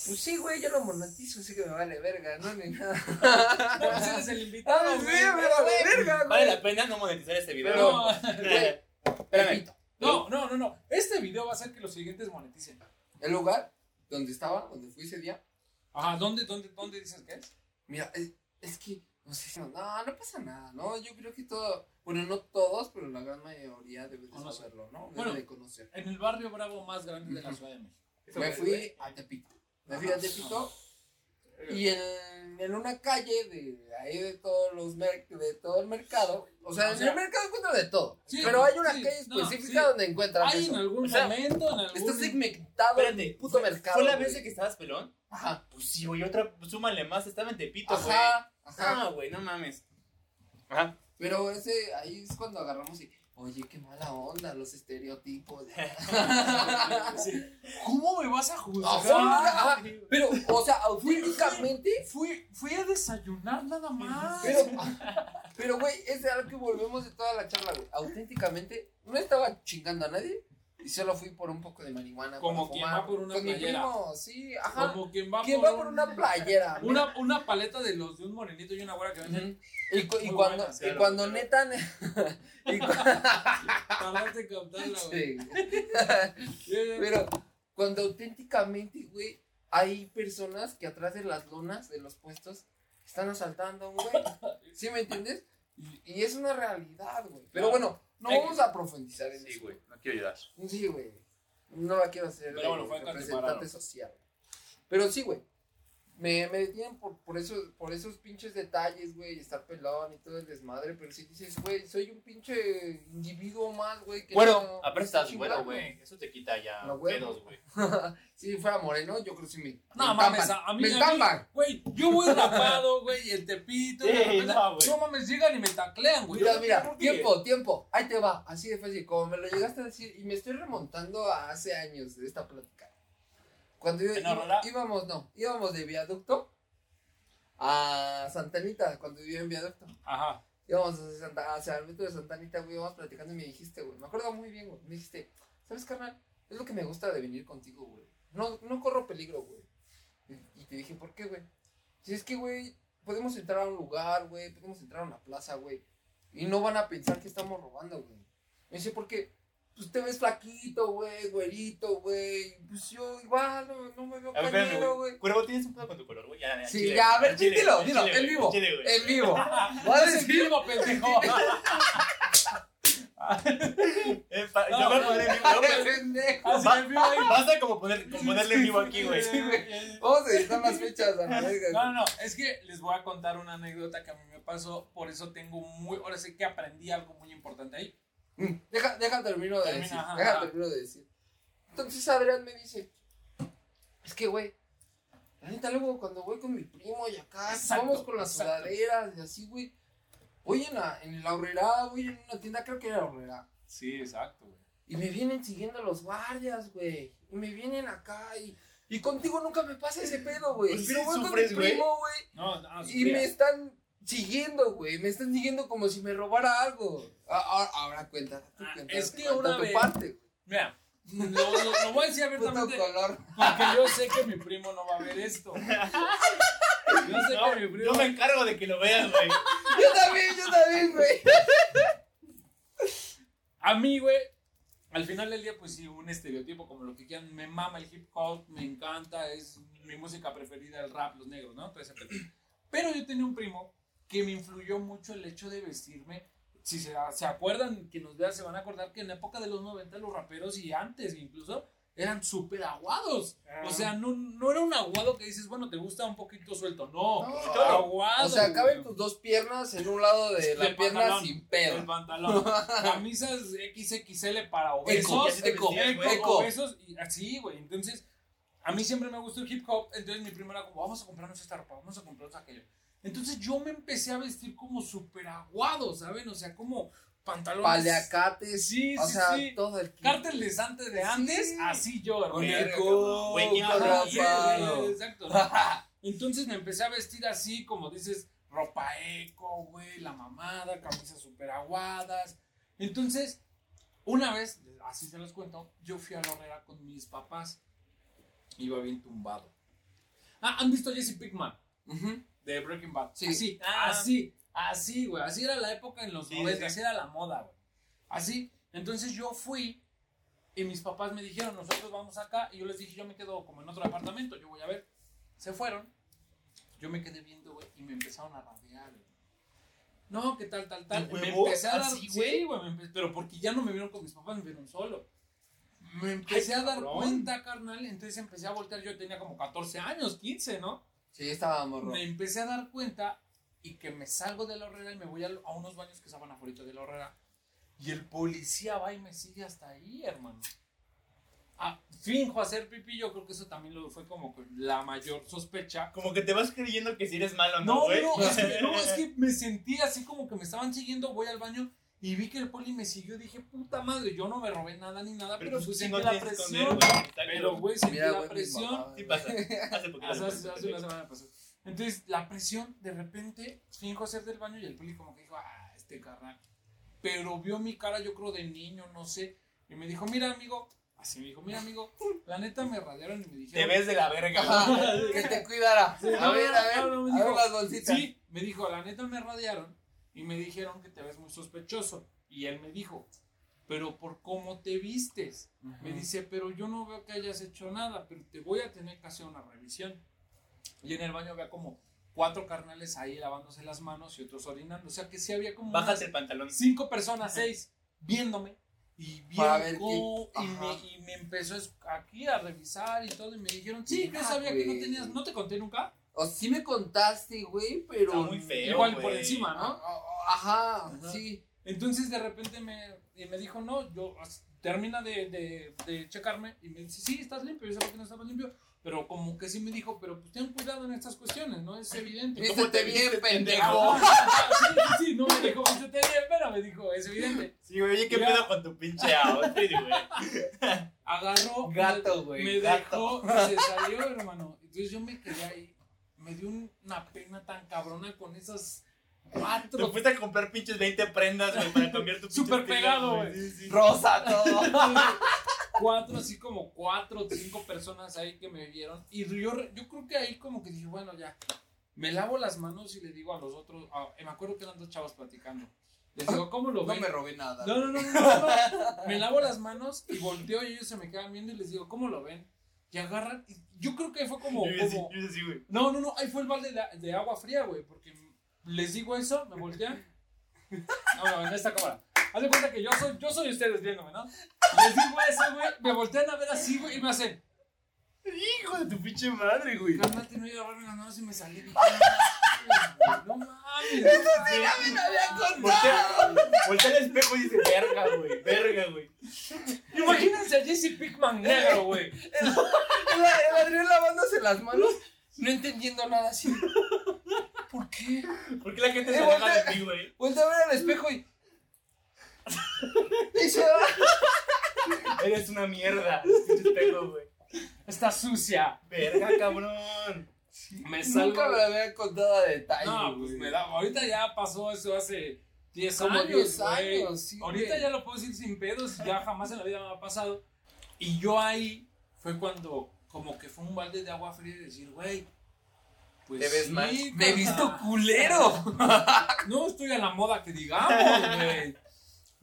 Pues sí, güey, yo lo monetizo, así que me vale verga, ¿no? Ni nada. No, pues eres el invitado, Ah, sí, me vale verga, güey. Vale la pena no monetizar este video. Pero- No, Güey, Espérame. no, no, no, no. Este video va a hacer que los siguientes moneticen. el lugar donde estaba, donde fui ese día, Ajá, ¿dónde, dónde, dónde dices que es? mira, es, es que, no sé si, no, no, no pasa nada, ¿no? Yo creo que todo, bueno, no todos, pero la gran mayoría debe de Conoce. saberlo, ¿no? Debe Bueno. de conocer. En el barrio bravo más grande de la Ciudad de México. Me fui a Tepito, me fui a Tepito y en, en una calle de ahí de todos los mer- de todo el mercado, o sea, O en el mercado encuentras de todo, sí, pero hay una sí, calle no, específica sí. donde encuentras Hay eso. en algún O sea, momento, en algún... Está segmentado Espérate, el puto ¿fue- mercado. ¿Fue la vez de que estabas pelón? Ajá, Pues sí, güey, otra, súmale más, estaba en Tepito, güey. ajá, ajá. Ah, güey, no mames. Ajá. Pero ese, ahí es cuando agarramos y, oye, qué mala onda, los estereotipos. ¿Cómo me vas a juzgar? Ajá, ajá. Pero, o sea, auténticamente, Fui, fui a desayunar nada más. pero, pero, güey, es de algo que volvemos de toda la charla, güey. Auténticamente, no estaba chingando a nadie y solo fui por un poco de marihuana. Como quien fumar va por una con mi playera. primo, sí, ajá. Como quien va, ¿Quién por, va por una playera? Una, una paleta de los de un morenito y una güera que venden. Y, cu- y cuando, buenas, y claro, cuando claro. neta. y cu- güey. Sí. Pero cuando auténticamente, güey, hay personas que atrás de las lonas de los puestos están asaltando, güey. ¿Sí me entiendes? Y, y es una realidad, güey. Pero bueno, no vamos a profundizar en Sí, eso. güey, no quiero ayudar. Sí, güey. No la quiero hacer Pero de bueno, fue representante social. Pero sí, güey. Me, me detienen por, por, eso, por esos pinches detalles, güey, estar pelón y todo el desmadre, pero si dices, güey, soy un pinche individuo más, güey. que Bueno, no- aparte estás güero, güey. Eso te quita ya No, güey. pedos, güey. si fuera moreno, yo creo que sí me. No me mames, encampan. a, mí. Me encampan. Güey, yo voy rapado, güey, el tepito. Sí, y no, güey. no mames, llegan y me taclean, güey. Mira, mira, tiempo, tiempo. Ahí te va, así de fácil. Como me lo llegaste a decir, y me estoy remontando a hace años de esta plática. Cuando yo, ¿En iba- íbamos, no, íbamos de viaducto a Santanita, cuando vivía en viaducto. Ajá. Íbamos hacia, Santa, hacia el metro de Santanita, güey, íbamos platicando y me dijiste, güey, me acuerdo muy bien, güey, me dijiste, ¿sabes, carnal? Es lo que me gusta de venir contigo, güey. No, no corro peligro, güey. Y, y te dije, ¿por qué, güey? Si es que, güey, podemos entrar a un lugar, güey, podemos entrar a una plaza, güey, y no van a pensar que estamos robando, güey. Me dice, porque pues te ves flaquito, güey, güerito, güey, pues yo igual no, no me veo cañero, güey. Cuervo, ¿tienes un pedo con tu color, güey? Ya, ya, Sí, chile, ya, a ver, chile, dilo, dilo, en vivo, en vivo. Voy a decir, vivo, pendejo. Yo voy a no, poner en vivo. Basta como, poner, como ponerle en vivo aquí, güey. Sí, güey. Vamos a editar las fechas a la verga. No, no, no, es que les voy a contar una anécdota que a mí me pasó, por eso tengo muy, ahora sí que aprendí algo muy importante ahí. Mm, Deja, deja termino de Termina, decir. ajá, deja ajá. termino de decir. Entonces Adrián me dice, es que güey, la neta luego cuando voy con mi primo y acá, Exacto, vamos con las exacto. sudaderas y así, güey. Voy en la, en la horrera, voy en una tienda, creo que era horrera. Sí, exacto, güey. Y me vienen siguiendo los guardias, güey. Y me vienen acá y, y contigo nunca me pasa ese pedo, güey. Pues sí Pero voy con mi primo, güey. No, no, Y me están siguiendo, güey. Me están siguiendo como si me robara algo. Ahora, ahora cuenta. Ah, es que una tu vez- parte, güey. Mira, lo, lo- lo voy a decir abiertamente color. porque yo sé que mi primo no va a ver esto. Yo sé No, que mi primo. yo me encargo de que lo veas, güey. Yo también, yo también, güey. A mí, güey, al final del día, pues sí, un estereotipo como lo que quieran. Me mama el hip hop, me encanta, es mi música preferida, el rap, los negros, ¿no? Todo ese. Pero yo tenía un primo que me influyó mucho el hecho de vestirme. Si se, se acuerdan, que nos vean, se van a acordar que en la época de los 90 los raperos y antes incluso eran súper aguados. O sea, no, no era un aguado que dices, bueno, te gusta un poquito suelto. No, No. aguado. O sea, caben tus dos piernas en un lado de la El pierna pantalón, sin El pedo. pantalón. Camisas XXL para obesos. eco, eco, obesos y así, güey. Entonces, a mí siempre me gustó el hip hop. Entonces, mi primo era como, vamos a comprarnos esta ropa, vamos a comprarnos aquello. Entonces, yo me empecé a vestir como súper aguado, ¿saben? O sea, como pantalones. Paliacates. Sí, o sí, sea, sí. todo el kit. Cárteles antes de antes, Sí. así yo, Con hermano. exacto. Entonces me empecé a vestir así, como dices, ropa eco, güey, la mamada, camisas súper aguadas. Entonces, una vez, así se los cuento, yo fui a la horrera con mis papás. Iba bien tumbado. Ah, ¿han visto Jesse Pickman. De Breaking Bad? Sí. Así, Ah. así, así, güey. Así era la época en los Sí, 90, sí. así era la moda, güey. Así. Entonces yo fui y mis papás me dijeron, nosotros vamos acá. Y yo les dije, yo me quedo como en otro apartamento, yo voy a ver. Se fueron. Yo me quedé viendo, güey, y me empezaron a radiar, güey. No, que tal, tal, tal. ¿De Me empecé a dar, ¿Así, sí, güey, me empe- pero porque ya no me vieron con mis papás, me vieron solo. Me empecé Ay, a dar cabrón. cuenta, carnal, entonces empecé a voltear, yo tenía como 14 años, 15, ¿no? Sí, estaba morro. Me empecé a dar cuenta y que me salgo de la horrera y me voy a, a unos baños que estaban afuera de la horrera. Y el policía va y me sigue hasta ahí, hermano. Ah, finjo hacer pipí, yo creo que eso también lo fue como la mayor sospecha. Como que te vas creyendo que si eres malo, ¿no, No, no, es que, no, es que me sentí así como que me estaban siguiendo, voy al baño y vi que el poli me siguió, dije, puta madre, yo no me robé nada ni nada, pero, Pero pues pues sentí la presión. Pero, güey, sentí la presión. Sí pasa. Hace poquito. Hace, hace- hace una semana pasó. Entonces, la presión, de repente, finjo hacer del baño y el poli como que dijo, ah, este carnal. Pero vio mi cara, yo creo, de niño, no sé. Y me dijo, mira, amigo. Así me dijo, mira, amigo. La neta me radiaron y me Te dijeron. ves de la verga. Que te cuidara. Sí, a ver, a ver, no, no, me a ver dijo, las bolsitas. Sí, me dijo, la neta me radiaron y me dijeron que te ves muy sospechoso. Y él me dijo, pero por cómo te vistes. Me dice, pero yo no veo que hayas hecho nada, pero te voy a tener que hacer una revisión. Y en el baño había como cuatro carnales ahí lavándose las manos y otros orinando. O sea que sí había como Bájate unas el pantalón. cinco personas, seis, viéndome. Y qué- y, me, y me empezó aquí a revisar y todo. Y me dijeron, sí, yo sabía que no tenías, no te conté nunca. O sí me contaste, güey, pero. Está muy feo. Igual güey. por encima, Ah, ¿no? ah, Ajá, Ajá. sí. Entonces de repente me, y me dijo, no, yo termina de, de, de checarme y me dice, sí, estás limpio, yo sabía que no estabas limpio, pero como que sí me dijo, pero pues ten cuidado en estas cuestiones, ¿no? Es evidente. Vístete te bien, viste, pendejo. sí, sí, sí, no me dijo, vístete bien, pero me dijo, es evidente. Sí, güey, oye, ¿qué pedo con tu pinche outfit, güey? Agarró, Gato, me- güey, me gato. dejó, se salió, hermano. Entonces yo me quedé ahí, me dio un- una pena tan cabrona con esas Te cuatro fuiste a comprar pinches 20 prendas, güey, para cambiar tu pinche Súper pegado, güey. Sí, sí. Rosa todo. cuatro, así como cuatro o cinco personas ahí que me vieron. Y yo, yo creo que ahí como que dije, bueno, ya. Me lavo las manos y le digo a los otros, me acuerdo que eran dos chavos platicando. Les digo, ¿cómo lo No ven? me robé nada. No, no, no, no, no, no. Me lavo las manos y volteo y ellos se me quedan viendo y les digo, ¿cómo lo ven? Y agarran, y yo creo que fue como, Yo como, yo así, güey. no, no, no, ahí fue el balde de, de agua fría, güey, porque les digo eso, me voltean. No, no, en esta cámara. Haz de cuenta que yo soy, yo soy ustedes viéndome, ¿no? Les digo eso, güey, me voltean a ver así, güey, y me hacen, Hijo de tu pinche madre, güey. carnal, te no iba a agarrarme las manos y me salí. No mames. ¡Mira, me había contado! Voltea, voltea al espejo y dice, verga, güey, verga, güey. Imagínense a Jesse Pickman negro, güey. El, el Adrián lavándose las manos, no entendiendo nada así. ¿Por qué? ¿Por qué la gente se Eh, aleja voltea- de ti, güey? Vuelta a ver al espejo y. y se Eres una mierda, espejo, güey. Está sucia. Verga, cabrón. Me salgo. Nunca me había contado a detalle. No, pues güey. me da. Ahorita ya pasó eso hace 10 Como años. 10 güey. años, sí, Ahorita güey. ya lo puedo decir sin pedos, ya jamás en la vida me ha pasado. Y yo ahí fue cuando, como que fue un balde de agua fría y decir, güey. Pues Te ves sí, mal. Me he visto culero. No estoy a la moda que digamos, güey.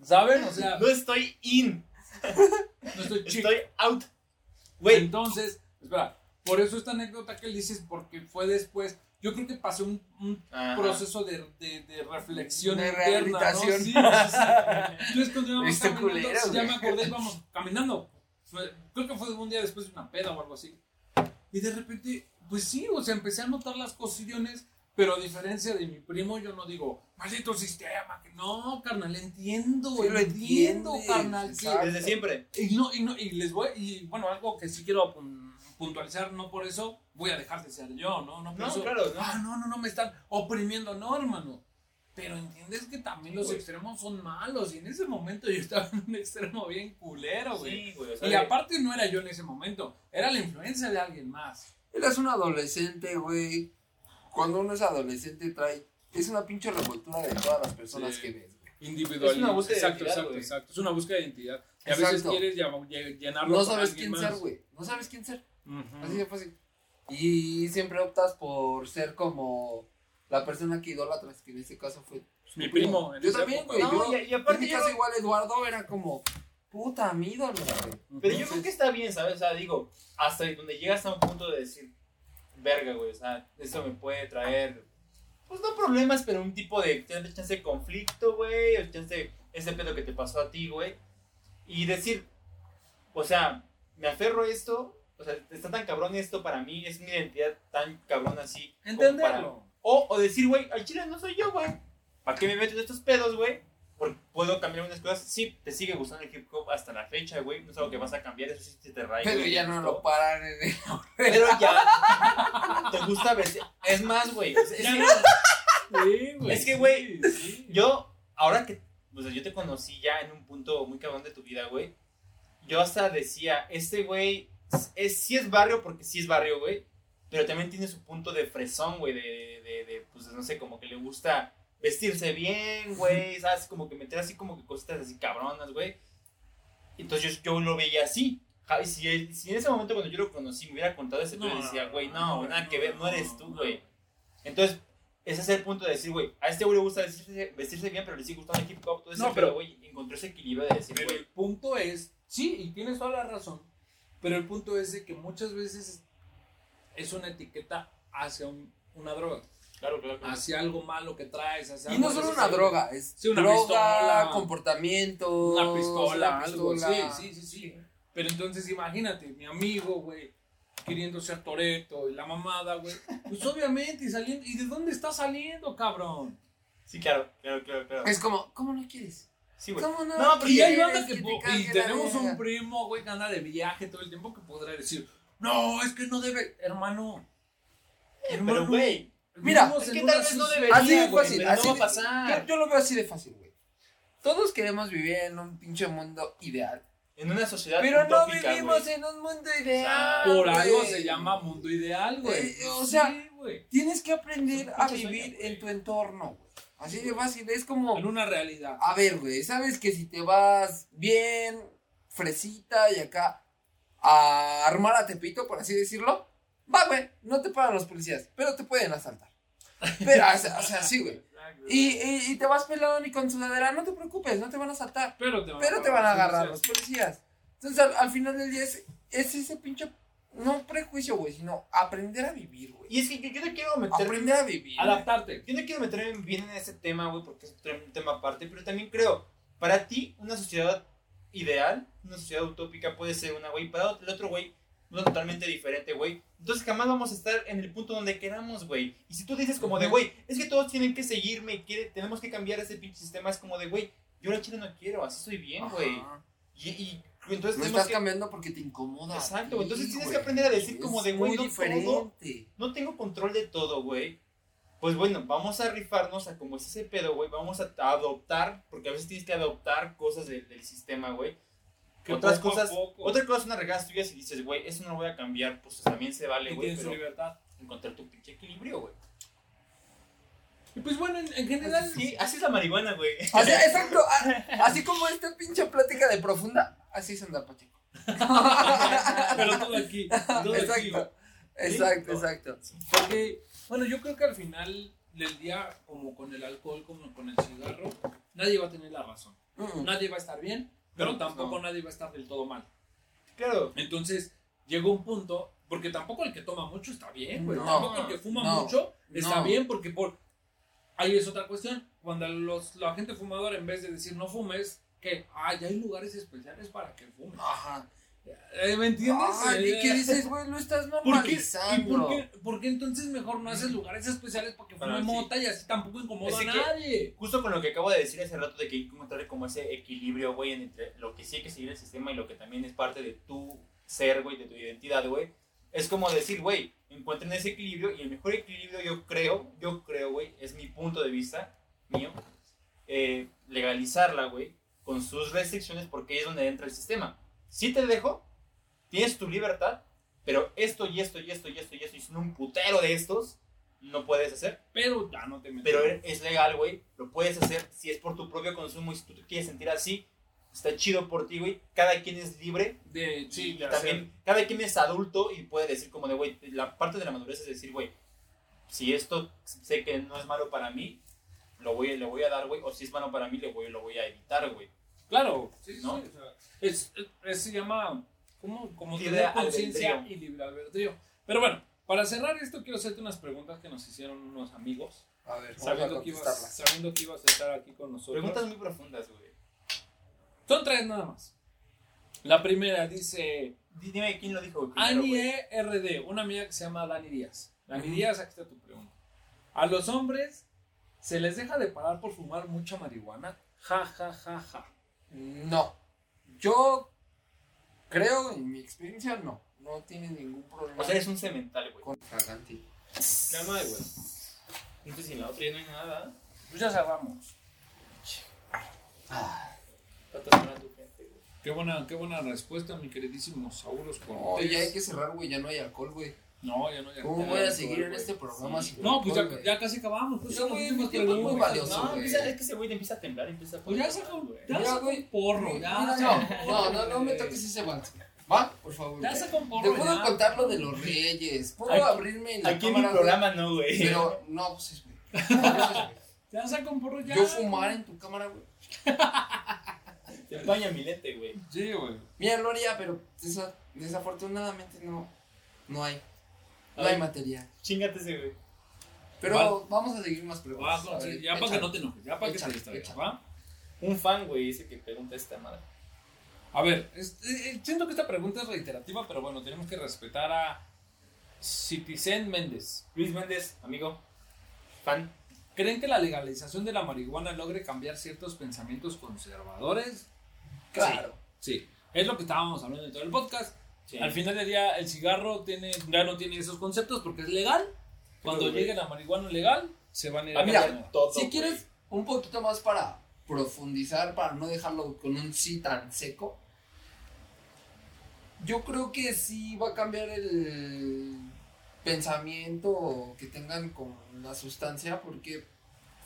¿Saben? O sea, No estoy in. No estoy chic. Estoy out. Güey, Entonces, espera, por eso esta anécdota que él dices, porque fue después. Yo creo que pasó un, un proceso de, de, de reflexión De interna, rehabilitación. ¿no? Sí, sí, sí. Entonces, cuando íbamos Este caminando, culero, ya me acordé, íbamos caminando. Fue- creo que fue un día después de una peda o algo así. Y de repente, pues sí, o sea, empecé a notar las cosillones, pero a diferencia de mi primo, yo no digo, maldito sistema, que no, carnal, entiendo, Sí lo entiendo, entiendes, carnal, que- desde siempre. y, no, y, no, y les voy, y bueno, algo que sí quiero pun- puntualizar, no por eso voy a dejar de ser yo, ¿no? No, por No, eso, claro, no. Ah, no, no, no, me están oprimiendo, no, hermano. Pero entiendes que también los extremos son malos, y en ese momento yo estaba en un extremo bien culero, güey. Sí, güey. O sea, y de- aparte no era yo en ese momento, era la influencia de alguien más. Eres un adolescente, güey. Cuando uno es adolescente trae... Es una pinche revoltura de todas las personas Sí. que ves, güey. Individual. Es una búsqueda de exacto, identidad, exacto, güey. exacto. Es una búsqueda de identidad. Y a veces quieres llenarlo No sabes quién más. ser, güey. No sabes quién ser. Ujú. Así de fácil. Y siempre optas por ser como la persona que idolatras, que en este caso fue pues, Mi primo, Yo también, güey. No, yo, y- y aparte en mi yo caso igual Eduardo era como, puta, mi ídolo, güey. Pero yo creo que está bien, ¿sabes? O sea, digo, hasta donde llegas a un punto de decir, verga, güey, o sea, esto me puede traer, pues no problemas, pero un tipo de chance de conflicto, güey, o chance ese pedo que te pasó a ti, güey. Y decir, o sea, me aferro a esto, o sea, está tan cabrón esto para mí, es mi identidad tan cabrón así. para- Entenderlo. O, o decir, güey, al chile no soy yo, güey. ¿Para qué me meto en estos pedos, güey? Porque puedo cambiar unas cosas. Sí, te sigue gustando el hip hop hasta la fecha, güey. No es algo que vas a cambiar, eso sí te rayo. Pero ya no lo paran en el... Pero ya. te gusta vestir. Es más, güey. Es, es. Sí, güey. Es que, güey, sí, sí. yo, ahora que. O sea, yo te conocí ya en un punto muy cabrón de tu vida, güey. Yo hasta decía, este güey. Es, sí es barrio porque sí es barrio, güey. Pero también tiene su punto de fresón, güey. De, de, de, pues no sé, como que le gusta vestirse bien, güey. ¿Sabes? Como que meter así como que cositas así cabronas, güey. Entonces yo, yo lo veía así. Si, si en ese momento cuando yo lo conocí me hubiera contado ese No, pedo, decía, güey, no, no, nada que ver, no eres tú, güey. Entonces, ese es el punto de decir, güey, a este güey le gusta vestirse, vestirse bien, pero le sigue gustando el hip hop, todo ese No, pero- güey, encontró ese equilibrio de decir, güey, el punto es, sí, y tienes toda la razón, pero el punto es de que muchas veces es una etiqueta hacia un- una droga, claro, claro, claro. hacia algo malo que traes, hacia Y algo no solo una droga, es Sí, una droga, pistola. comportamiento. Una pistola, algo, sí, pistola. sí, sí, sí. Pero entonces imagínate, mi amigo, güey, queriendo ser Toreto y la mamada, güey. Pues obviamente, y saliendo, ¿y de dónde está saliendo, cabrón? Sí, claro, claro, claro, claro. Es como, ¿cómo no quieres? Sí, güey. ¿Cómo no? No, pero Y hay banda que, cargue y tenemos un primo, güey, que anda de viaje todo el tiempo que podrá decir, no, es que no debe, hermano. Hermano, Pero, güey, Mira, es que tal vez no debería, Así de fácil, pero así no va de- a pasar. Yo, yo lo veo así de fácil, güey. Todos queremos vivir en un pinche mundo ideal. En una sociedad Pero no utópica, vivimos güey. en un mundo ideal. Por algo se llama mundo ideal, güey. Eh, o sea, Sí, güey. Tienes que aprender a vivir sueño, en tu entorno, güey. Así de fácil. Es como, En una realidad. a ver, güey, sabes que si te vas bien, fresita y acá a armar a Tepito, por así decirlo, va, güey, no te paran los policías, pero te pueden asaltar. Pero, o sea, o sea, sí, güey. Y, y, y te vas pelón y con sudadera, no te preocupes, no te van a asaltar. Pero te van Pero te van a agarrar los los policías. Entonces, al, al final del día es, es ese pinche, no prejuicio, güey, sino aprender a vivir, güey. Y es que yo, yo te quiero meter Aprender a vivir. güey. Adaptarte. Yo no quiero meterme bien en ese tema, güey, porque es un tema aparte, pero también creo, para ti, una sociedad ideal, una sociedad utópica puede ser una, güey, para el otro, güey, uno totalmente diferente, güey. Entonces jamás vamos a estar en el punto donde queramos, güey. Y si tú dices como de, güey, es que todos tienen que seguirme y quiere, tenemos que cambiar ese pinche sistema, es como de, güey, yo la chile no quiero, así soy bien, güey. Y entonces Lo tenemos estás que... cambiando porque te incomoda. Exacto, ti, entonces tienes que aprender a decir como Es de, güey, muy no diferente. no tengo control de todo, güey. Pues bueno, vamos a rifarnos a como es ese pedo, güey. Vamos a, a adoptar, porque a veces tienes que adoptar cosas del- del sistema, güey. Que Otras cosas, poco. otra cosa son las regadas tuyas y dices, güey, eso no lo voy a cambiar, pues también se vale, güey. tienes su Pero libertad. encontrar tu pinche equilibrio, güey. Y pues bueno, en, en general. Sí, así es la marihuana, güey. O sea, exacto. a- Así como esta pinche plática de profunda, así es andar Pacheco. Pero todo aquí. Todo aquí. Exacto. Exacto, exacto. Porque, bueno, yo creo que al final del día, como con el alcohol, como con el cigarro, nadie va a tener la razón. Mm. Nadie va a estar bien pero No, pues tampoco no. nadie va a estar del todo mal. Claro. Entonces, llegó un punto, porque tampoco el que toma mucho está bien, güey. No, tampoco el que fuma no, mucho está no. bien, porque por... Ahí es otra cuestión. Cuando los, la gente fumadora, en vez de decir no fumes, que, ah, ya hay lugares especiales para que fumes. Ajá. Eh, ¿Me entiendes? Ay, ¿y qué dices, güey? Lo estás ¿Por qué? ¿Y normalizando. por qué, por qué entonces mejor no haces lugares especiales para que fume sí. mota y así tampoco incomoda Es a que- nadie? Justo con lo que acabo de decir hace rato de que hay que encontrar como ese equilibrio, güey, en entre lo que sí hay que seguir el sistema y lo que también es parte de tu ser, güey, de tu identidad, güey. Es como decir, güey, encuentren ese equilibrio y el mejor equilibrio yo creo, yo creo, güey, es mi punto de vista mío, eh, legalizarla, güey, con sus restricciones porque ahí es donde entra el sistema. Si te dejo, tienes tu libertad, pero esto y esto y esto y esto y esto y son un putero de estos, no puedes hacer. Pero ya no te metes. Pero es legal, güey. Lo puedes hacer si es por tu propio consumo y si tú te quieres sentir así. Está chido por ti, güey. Cada quien es libre. de, sí, de también, cada quien es adulto y puede decir como de, güey, la parte de la madurez es decir, güey, si esto sé que no es malo para mí, lo voy, le voy a dar, güey. O si es malo para mí, le voy, lo voy a evitar, güey. Claro, sí, ¿No? sí, o sea, es, es- se llama como, como tener conciencia y libre albedrío. Pero bueno, para cerrar esto quiero hacerte unas preguntas que nos hicieron unos amigos, A ver, vamos a sabiendo que, ibas, contestarlas. sabiendo que ibas a estar aquí con nosotros. Preguntas muy profundas, güey. Son tres nada más. La primera dice Di- Dime quién lo dijo, Ani güey. ERD, una amiga que se llama Dani Díaz. Dani Ujú. Díaz, aquí está tu pregunta. ¿A los hombres se les deja de parar por fumar mucha marihuana? Ja, ja, ja, ja. No. Yo creo, en mi experiencia, no. No tiene ningún problema. O sea, eres un cemental, güey. con fragante. Calma, güey. Entonces, sin la otra ya no hay nada. Pues ya cerramos. Tu gente, güey. Qué buena, qué buena respuesta, mi queridísimo Sauros ya hay que cerrar, güey. Ya no hay alcohol, güey. No, ya no, ya ¿Cómo voy a seguir en este programa Sí. No, pues ya, ya casi acabamos. Pues Ya, son güey, las últimas mi tiempo es muy valioso, No, empieza, es que ese güey te empieza a temblar, empieza a Pues ya saca, güey. ya saca güey. un porro. Ya, no, un no, no, no me toques ese guante. Va, por favor. Ya saca un Te porro. puedo ya. contar lo de los reyes. Puedo Aquí- abrirme en la Aquí en mi programa no, güey. Pero, no, pues es, güey. No, pues, es, güey. Ya saca un porro ya. Yo fumar en tu cámara, güey. Te empaña mi lente, güey. Sí, güey. Mira, lo haría, pero desa- desafortunadamente no, no hay. No Ay. hay material. Chingate ese, güey. Pero Vale. vamos a seguir más preguntas. Va, A sí, ver, ya para que no te enojes, ya para que distraigas, échale. ¿va? Un fan, güey, ese que pregunta esta madre. A ver, es- eh, siento que esta pregunta es reiterativa, pero bueno, tenemos que respetar a Citizen Méndez. Luis Méndez, amigo. Fan. ¿Creen que la legalización de la marihuana logre cambiar ciertos pensamientos conservadores? Claro. Sí, es lo que estábamos hablando en todo el podcast. Sí. Al final del día, el cigarro tiene, ya no tiene esos conceptos porque es legal. Cuando güey. llegue la marihuana legal, se van a ir Ah, a mira, todo, Si quieres un poquito más para profundizar, para no dejarlo con un sí tan seco, yo creo que sí va a cambiar el pensamiento que tengan con la sustancia, porque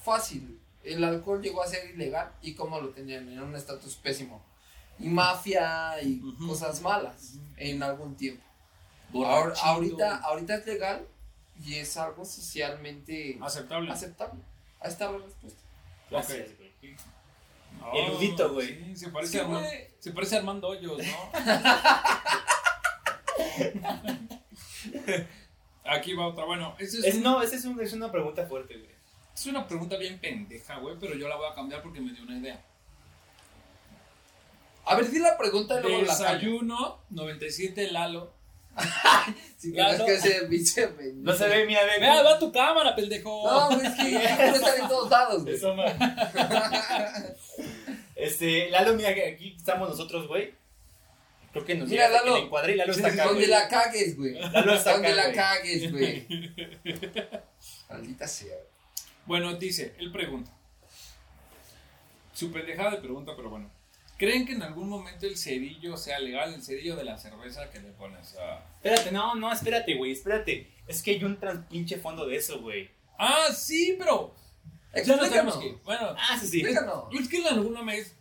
fácil, el alcohol llegó a ser ilegal y como lo tenían en un estatus pésimo. Y mafia y cosas malas Ujú. en algún tiempo. Ahora- ahorita, ahorita es legal y es algo socialmente Aceptable. aceptable. Ahí está la respuesta. Gracias, güey. Ah, Erudito, güey. Sí, se parece, Sí, a Armando, se parece a Armando Hoyos, ¿no? Aquí va otra. Bueno, esa es, Es, un- no, esa es, un- es una pregunta fuerte, güey. es una pregunta bien pendeja, güey, pero yo la voy a cambiar porque me dio una idea. A ver, di la pregunta y luego. Desayuno 97 Lalo. Si tienes que ser biche, No se ve, mira, ve. Vea, va tu cámara, pendejo. No, güey, es que estar en todos lados, güey. Eso, man. Este, Lalo, mira que aquí estamos nosotros, güey. Creo que nos Mira, Lalo. le encuadré y Lalo está acá, Donde güey. la cagues, güey. Lalo está Donde acá, la güey. cagues, güey. Maldita sea. Bueno, dice, él pregunta. Su pendejada de pregunta, pero bueno. ¿Creen que en algún momento el cerillo sea legal? El cerillo de la cerveza que le pones a... Espérate, no, no, espérate, güey, espérate. Es que hay un tran pinche fondo de eso, güey. Ah, sí, pero... No Explícanos. tenemos que... Bueno, Ah, sí, sí. Explícanos. es que en alguna vez,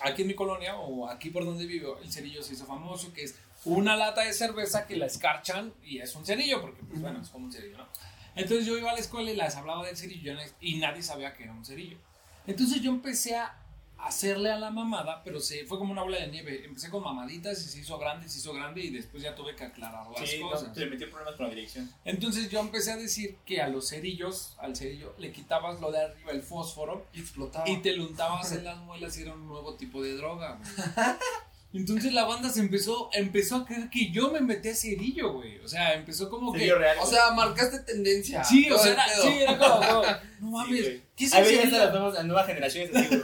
aquí en mi colonia o aquí por donde vivo, el cerillo se hizo famoso, que es una lata de cerveza que la escarchan y es un cerillo, porque pues bueno, es como un cerillo, ¿no? Entonces yo iba a la escuela y les hablaba del cerillo y nadie sabía que era un cerillo. Entonces yo empecé a hacerle a la mamada, pero se fue como una bola de nieve. Empecé con mamaditas y se hizo grande, se hizo grande y después ya tuve que aclarar las Sí, no, cosas. se le metió problemas con la dirección. Entonces yo empecé a decir que a los cerillos, al cerillo, le quitabas lo de arriba, el fósforo, Y explotaba. y te lo untabas en las muelas y era un nuevo tipo de droga, güey. Entonces la banda se empezó, empezó a creer que yo me metí a cerillo, güey. O sea, empezó como que... Real. O sea, marcaste tendencia. Sí, o sea, era, sí, era como, no Sí, mames, güey. ¿qué es Ahí el veías a cerillo? las nuevas, las nuevas generaciones así.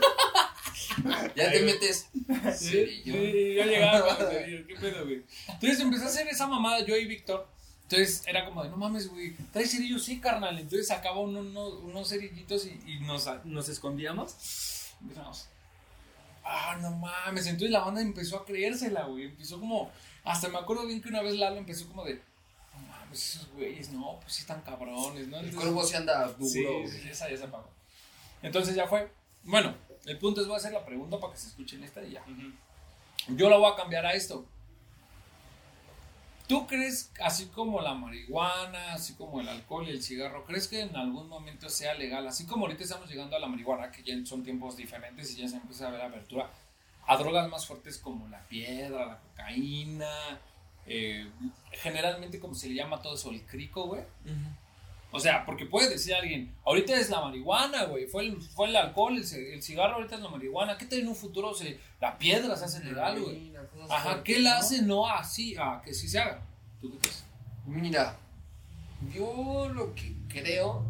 Ya te metes. Sí, ya llegaba, güey, qué pedo, güey. Entonces empecé a hacer esa mamada yo y Víctor. Entonces era como de, no mames, güey, ¿traes cerillos? Sí, carnal. Entonces sacaba uno- uno- unos cerillitos y, y nos, nos escondíamos. Empezamos. Ah, no mames. Entonces la banda empezó a creérsela, güey. Empezó como, hasta me acuerdo bien que una vez Lalo empezó como de, no mames, esos güeyes, no, pues sí están cabrones, ¿no? El Entonces- cuervo se anda duro. Sí, sí, esa ya se apagó. Entonces ya fue. Bueno, el punto es, voy a hacer la pregunta para que se escuchen esta y ya. Yo la voy a cambiar a esto. ¿Tú crees, así como la marihuana, así como el alcohol y el cigarro, crees que en algún momento sea legal? Así como ahorita estamos llegando a la marihuana, que ya son tiempos diferentes y ya se empieza a ver abertura a drogas más fuertes como la piedra, la cocaína, eh, generalmente como se le llama todo eso, el crico, güey. O sea, porque puede decir alguien, ahorita es la marihuana, güey, fue el, fue el alcohol, el, el cigarro, ahorita es la marihuana, ¿qué tal en un futuro se, la piedra se hace legal, güey? Ajá, ¿qué la hace no así, a que sí se haga? ¿Tú qué crees? Mira, yo lo que creo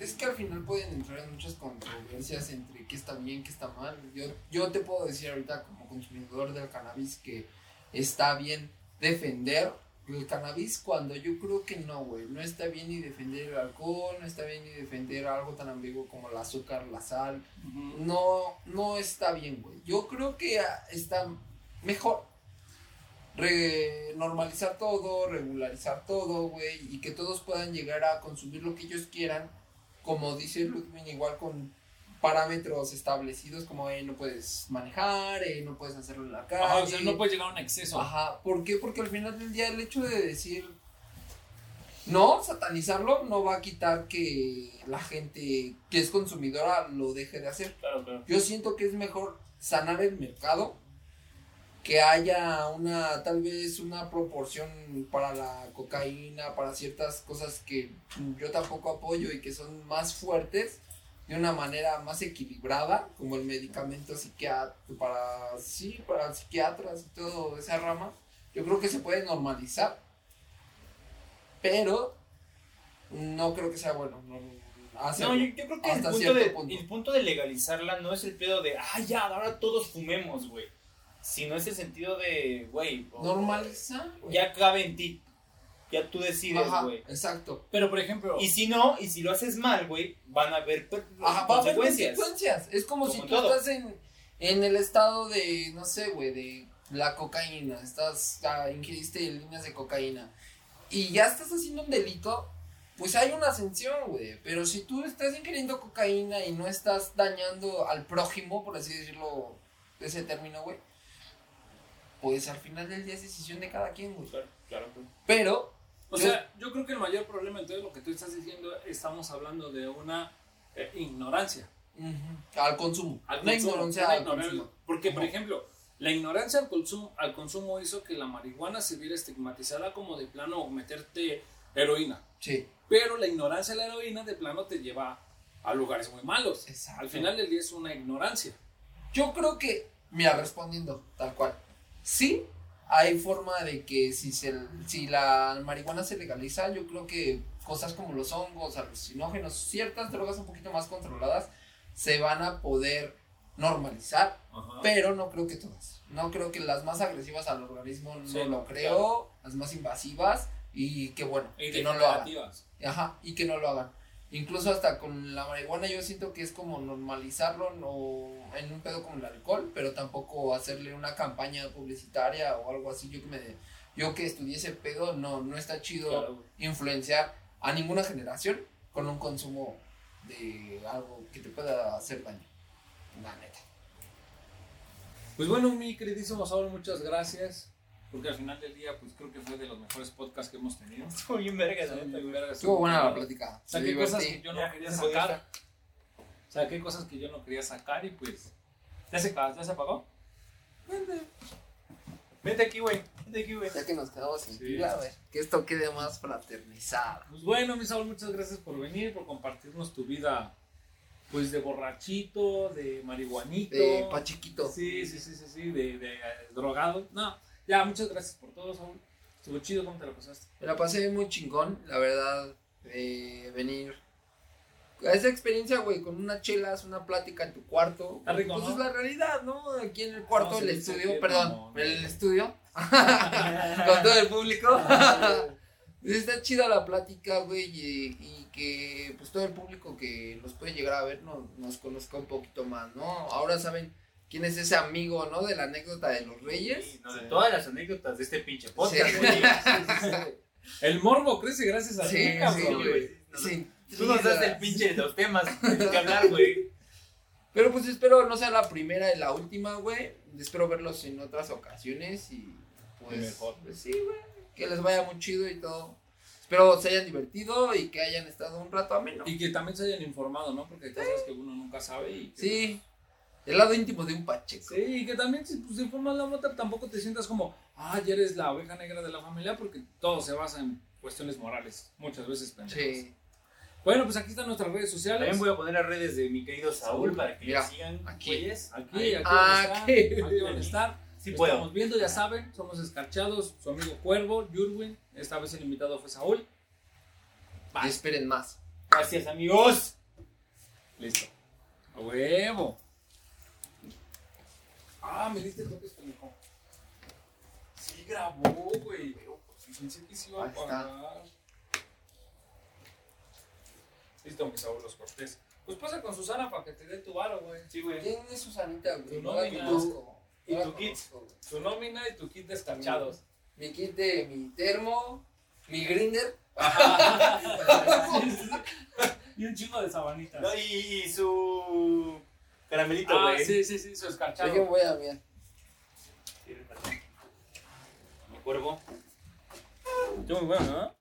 es que al final pueden entrar en muchas controversias entre qué está bien, qué está mal. Yo, yo te puedo decir ahorita como consumidor del cannabis que está bien defender el cannabis cuando yo creo que no, güey. No está bien ni defender el alcohol, no está bien ni defender algo tan ambiguo como el azúcar, la sal. No, no está bien, güey. Yo creo que está mejor re- normalizar todo, regularizar todo, güey, y que todos puedan llegar a consumir lo que ellos quieran, como dice Ludwig, igual con parámetros establecidos como eh, no puedes manejar, eh, no puedes hacerlo en la calle. Ajá, o sea, no puede llegar a un exceso. Ajá, ¿por qué? Porque al final del día el hecho de decir no, satanizarlo no va a quitar que la gente que es consumidora lo deje de hacer. Claro, claro. Yo siento que es mejor sanar el mercado, que haya una, tal vez una proporción para la cocaína, para ciertas cosas que yo tampoco apoyo y que son más fuertes, de una manera más equilibrada, como el medicamento para, sí, para psiquiatras y todo esa rama. Yo creo que se puede normalizar, pero no creo que sea bueno. No, yo, yo creo que el hasta punto, cierto de, punto. el punto de legalizarla no es el pedo de, ah, ya, ahora todos fumemos, güey. Sino es el sentido de, güey, güey. ya cabe en ti. Ya tú decides, güey. exacto. Pero, por ejemplo, Y si no, y si lo haces mal, güey, van a haber Ajá, va a haber consecuencias. consecuencias. Es como, Como si tú todo. estás en, en el estado de, no sé, güey, de la cocaína. Estás, ah, ingeriste líneas de cocaína. Y ya estás haciendo un delito, pues hay una sanción, güey. Pero si tú estás ingiriendo cocaína y no estás dañando al prójimo, por así decirlo, ese término, güey. Pues al final del día es decisión de cada quien, güey. Claro, claro. claro. Pero, o sea, yo creo que el mayor problema, entonces, lo que tú estás diciendo, estamos hablando de una eh, ignorancia. al consumo. Al Una consumo, ignorancia una al consumo. Porque, por ejemplo, la ignorancia al consumo, al consumo hizo que la marihuana se viera estigmatizada como de plano meterte heroína. Sí. Pero la ignorancia de la heroína de plano te lleva a lugares muy malos. Exacto. Al final del día es una ignorancia. Yo creo que, mira, respondiendo tal cual, sí hay forma de que si, se, si la marihuana se legaliza, yo creo que cosas como los hongos, alucinógenos, ciertas drogas un poquito más controladas, se van a poder normalizar, pero no creo que todas. No creo que las más agresivas al organismo no Sí, lo creo, las más invasivas y que bueno, Y que no lo hagan. Ajá, y que no lo hagan. Incluso hasta con la marihuana yo siento que es como normalizarlo no en un pedo como el alcohol, pero tampoco hacerle una campaña publicitaria o algo así. Yo que me yo que estudié ese pedo no no está chido Claro, influenciar a ninguna generación con un consumo de algo que te pueda hacer daño. La neta. Pues bueno, mi queridísimo Saúl, muchas gracias. Porque al final del día, pues creo que fue de los mejores podcasts que hemos tenido. Estuvo bien verga, Estuvo neta, muy güey. verga, Estuvo buena la plática. Saqué cosas que yo no Ya, quería sacar. Saqué cosas que yo no quería sacar y pues ¿Ya se, ca- ya se apagó? Vente. Vente aquí, güey. Vente aquí, güey. Ya que nos quedamos sin Sí. pila, güey. Que esto quede más fraternizado. Pues bueno, mi Saúl, muchas gracias por venir, por compartirnos tu vida, pues de borrachito, de marihuanito. De Pachiquito. Sí, sí, sí, sí, sí, de, de, eh, drogado. No, ya, muchas gracias por todo, Saúl. Estuvo chido, ¿cómo te lo pasaste? Me la pasé muy chingón, la verdad, de venir a esa experiencia, güey, con unas chelas, una plática en tu cuarto. Está rico, pues ¿no? es la realidad, ¿no? Aquí en el cuarto, No, se el dice estudio, perdón, mamón. el estudio, con todo el público. Está chida la plática, güey, y, y que pues todo el público que nos puede llegar a ver no, nos conozca un poquito más, ¿no? Ahora saben quién es ese amigo, ¿no? De la anécdota de los reyes. Sí, no, de todas las anécdotas de este pinche podcast, Sí. güey. El morbo crece gracias a Sí, ti, sí, cabrón. güey. No, Sí, Tú nos das el pinche de los temas de que hablar, güey. Pero pues espero no sea la primera y la última, güey. Espero verlos en otras ocasiones y pues, Mejor. pues sí, güey. Que les vaya muy chido y todo. Espero se hayan divertido y que hayan estado un rato ameno. Y que también se hayan informado, ¿no? Porque hay cosas que uno nunca sabe y que- Sí, el lado íntimo de un pacheco. Sí, y que también si pues, informas la mota tampoco te sientas como, ah, ya eres la oveja negra de la familia, porque todo se basa en cuestiones morales, muchas veces pendejas. Sí. Bueno, pues aquí están nuestras redes sociales. También voy a poner las redes de mi querido Saúl para que Mira, sigan. aquí. güeyes. Aquí, Ahí. aquí, Ah, van a ¿qué? estar, aquí van a estar. Sí Estamos puedo. viendo, ya saben, somos escarchados, su amigo Cuervo, Jurwin, esta vez el invitado fue Saúl. Y esperen más. Gracias, amigos. Listo. A huevo. Ah, me diste toques, pendejo. Sí grabó, güey. Pensé que se iba a apagar. Listo, mis abuelos Cortés. Pues pasa con Susana para que te dé tu varo, güey. Sí, güey. ¿Quién es Susanita, güey? Tu nómina. conozco. ¿Y No la tu kit? Tu nómina y tu kit de escarchados. Mi kit de mi termo, mi grinder. y un chingo de sabanitas. No, y, y su caramelito, ah, güey. sí, sí, sí, su Yo escarchado. voy a ver. Mi cuervo. Estuvo muy bueno, ¿no?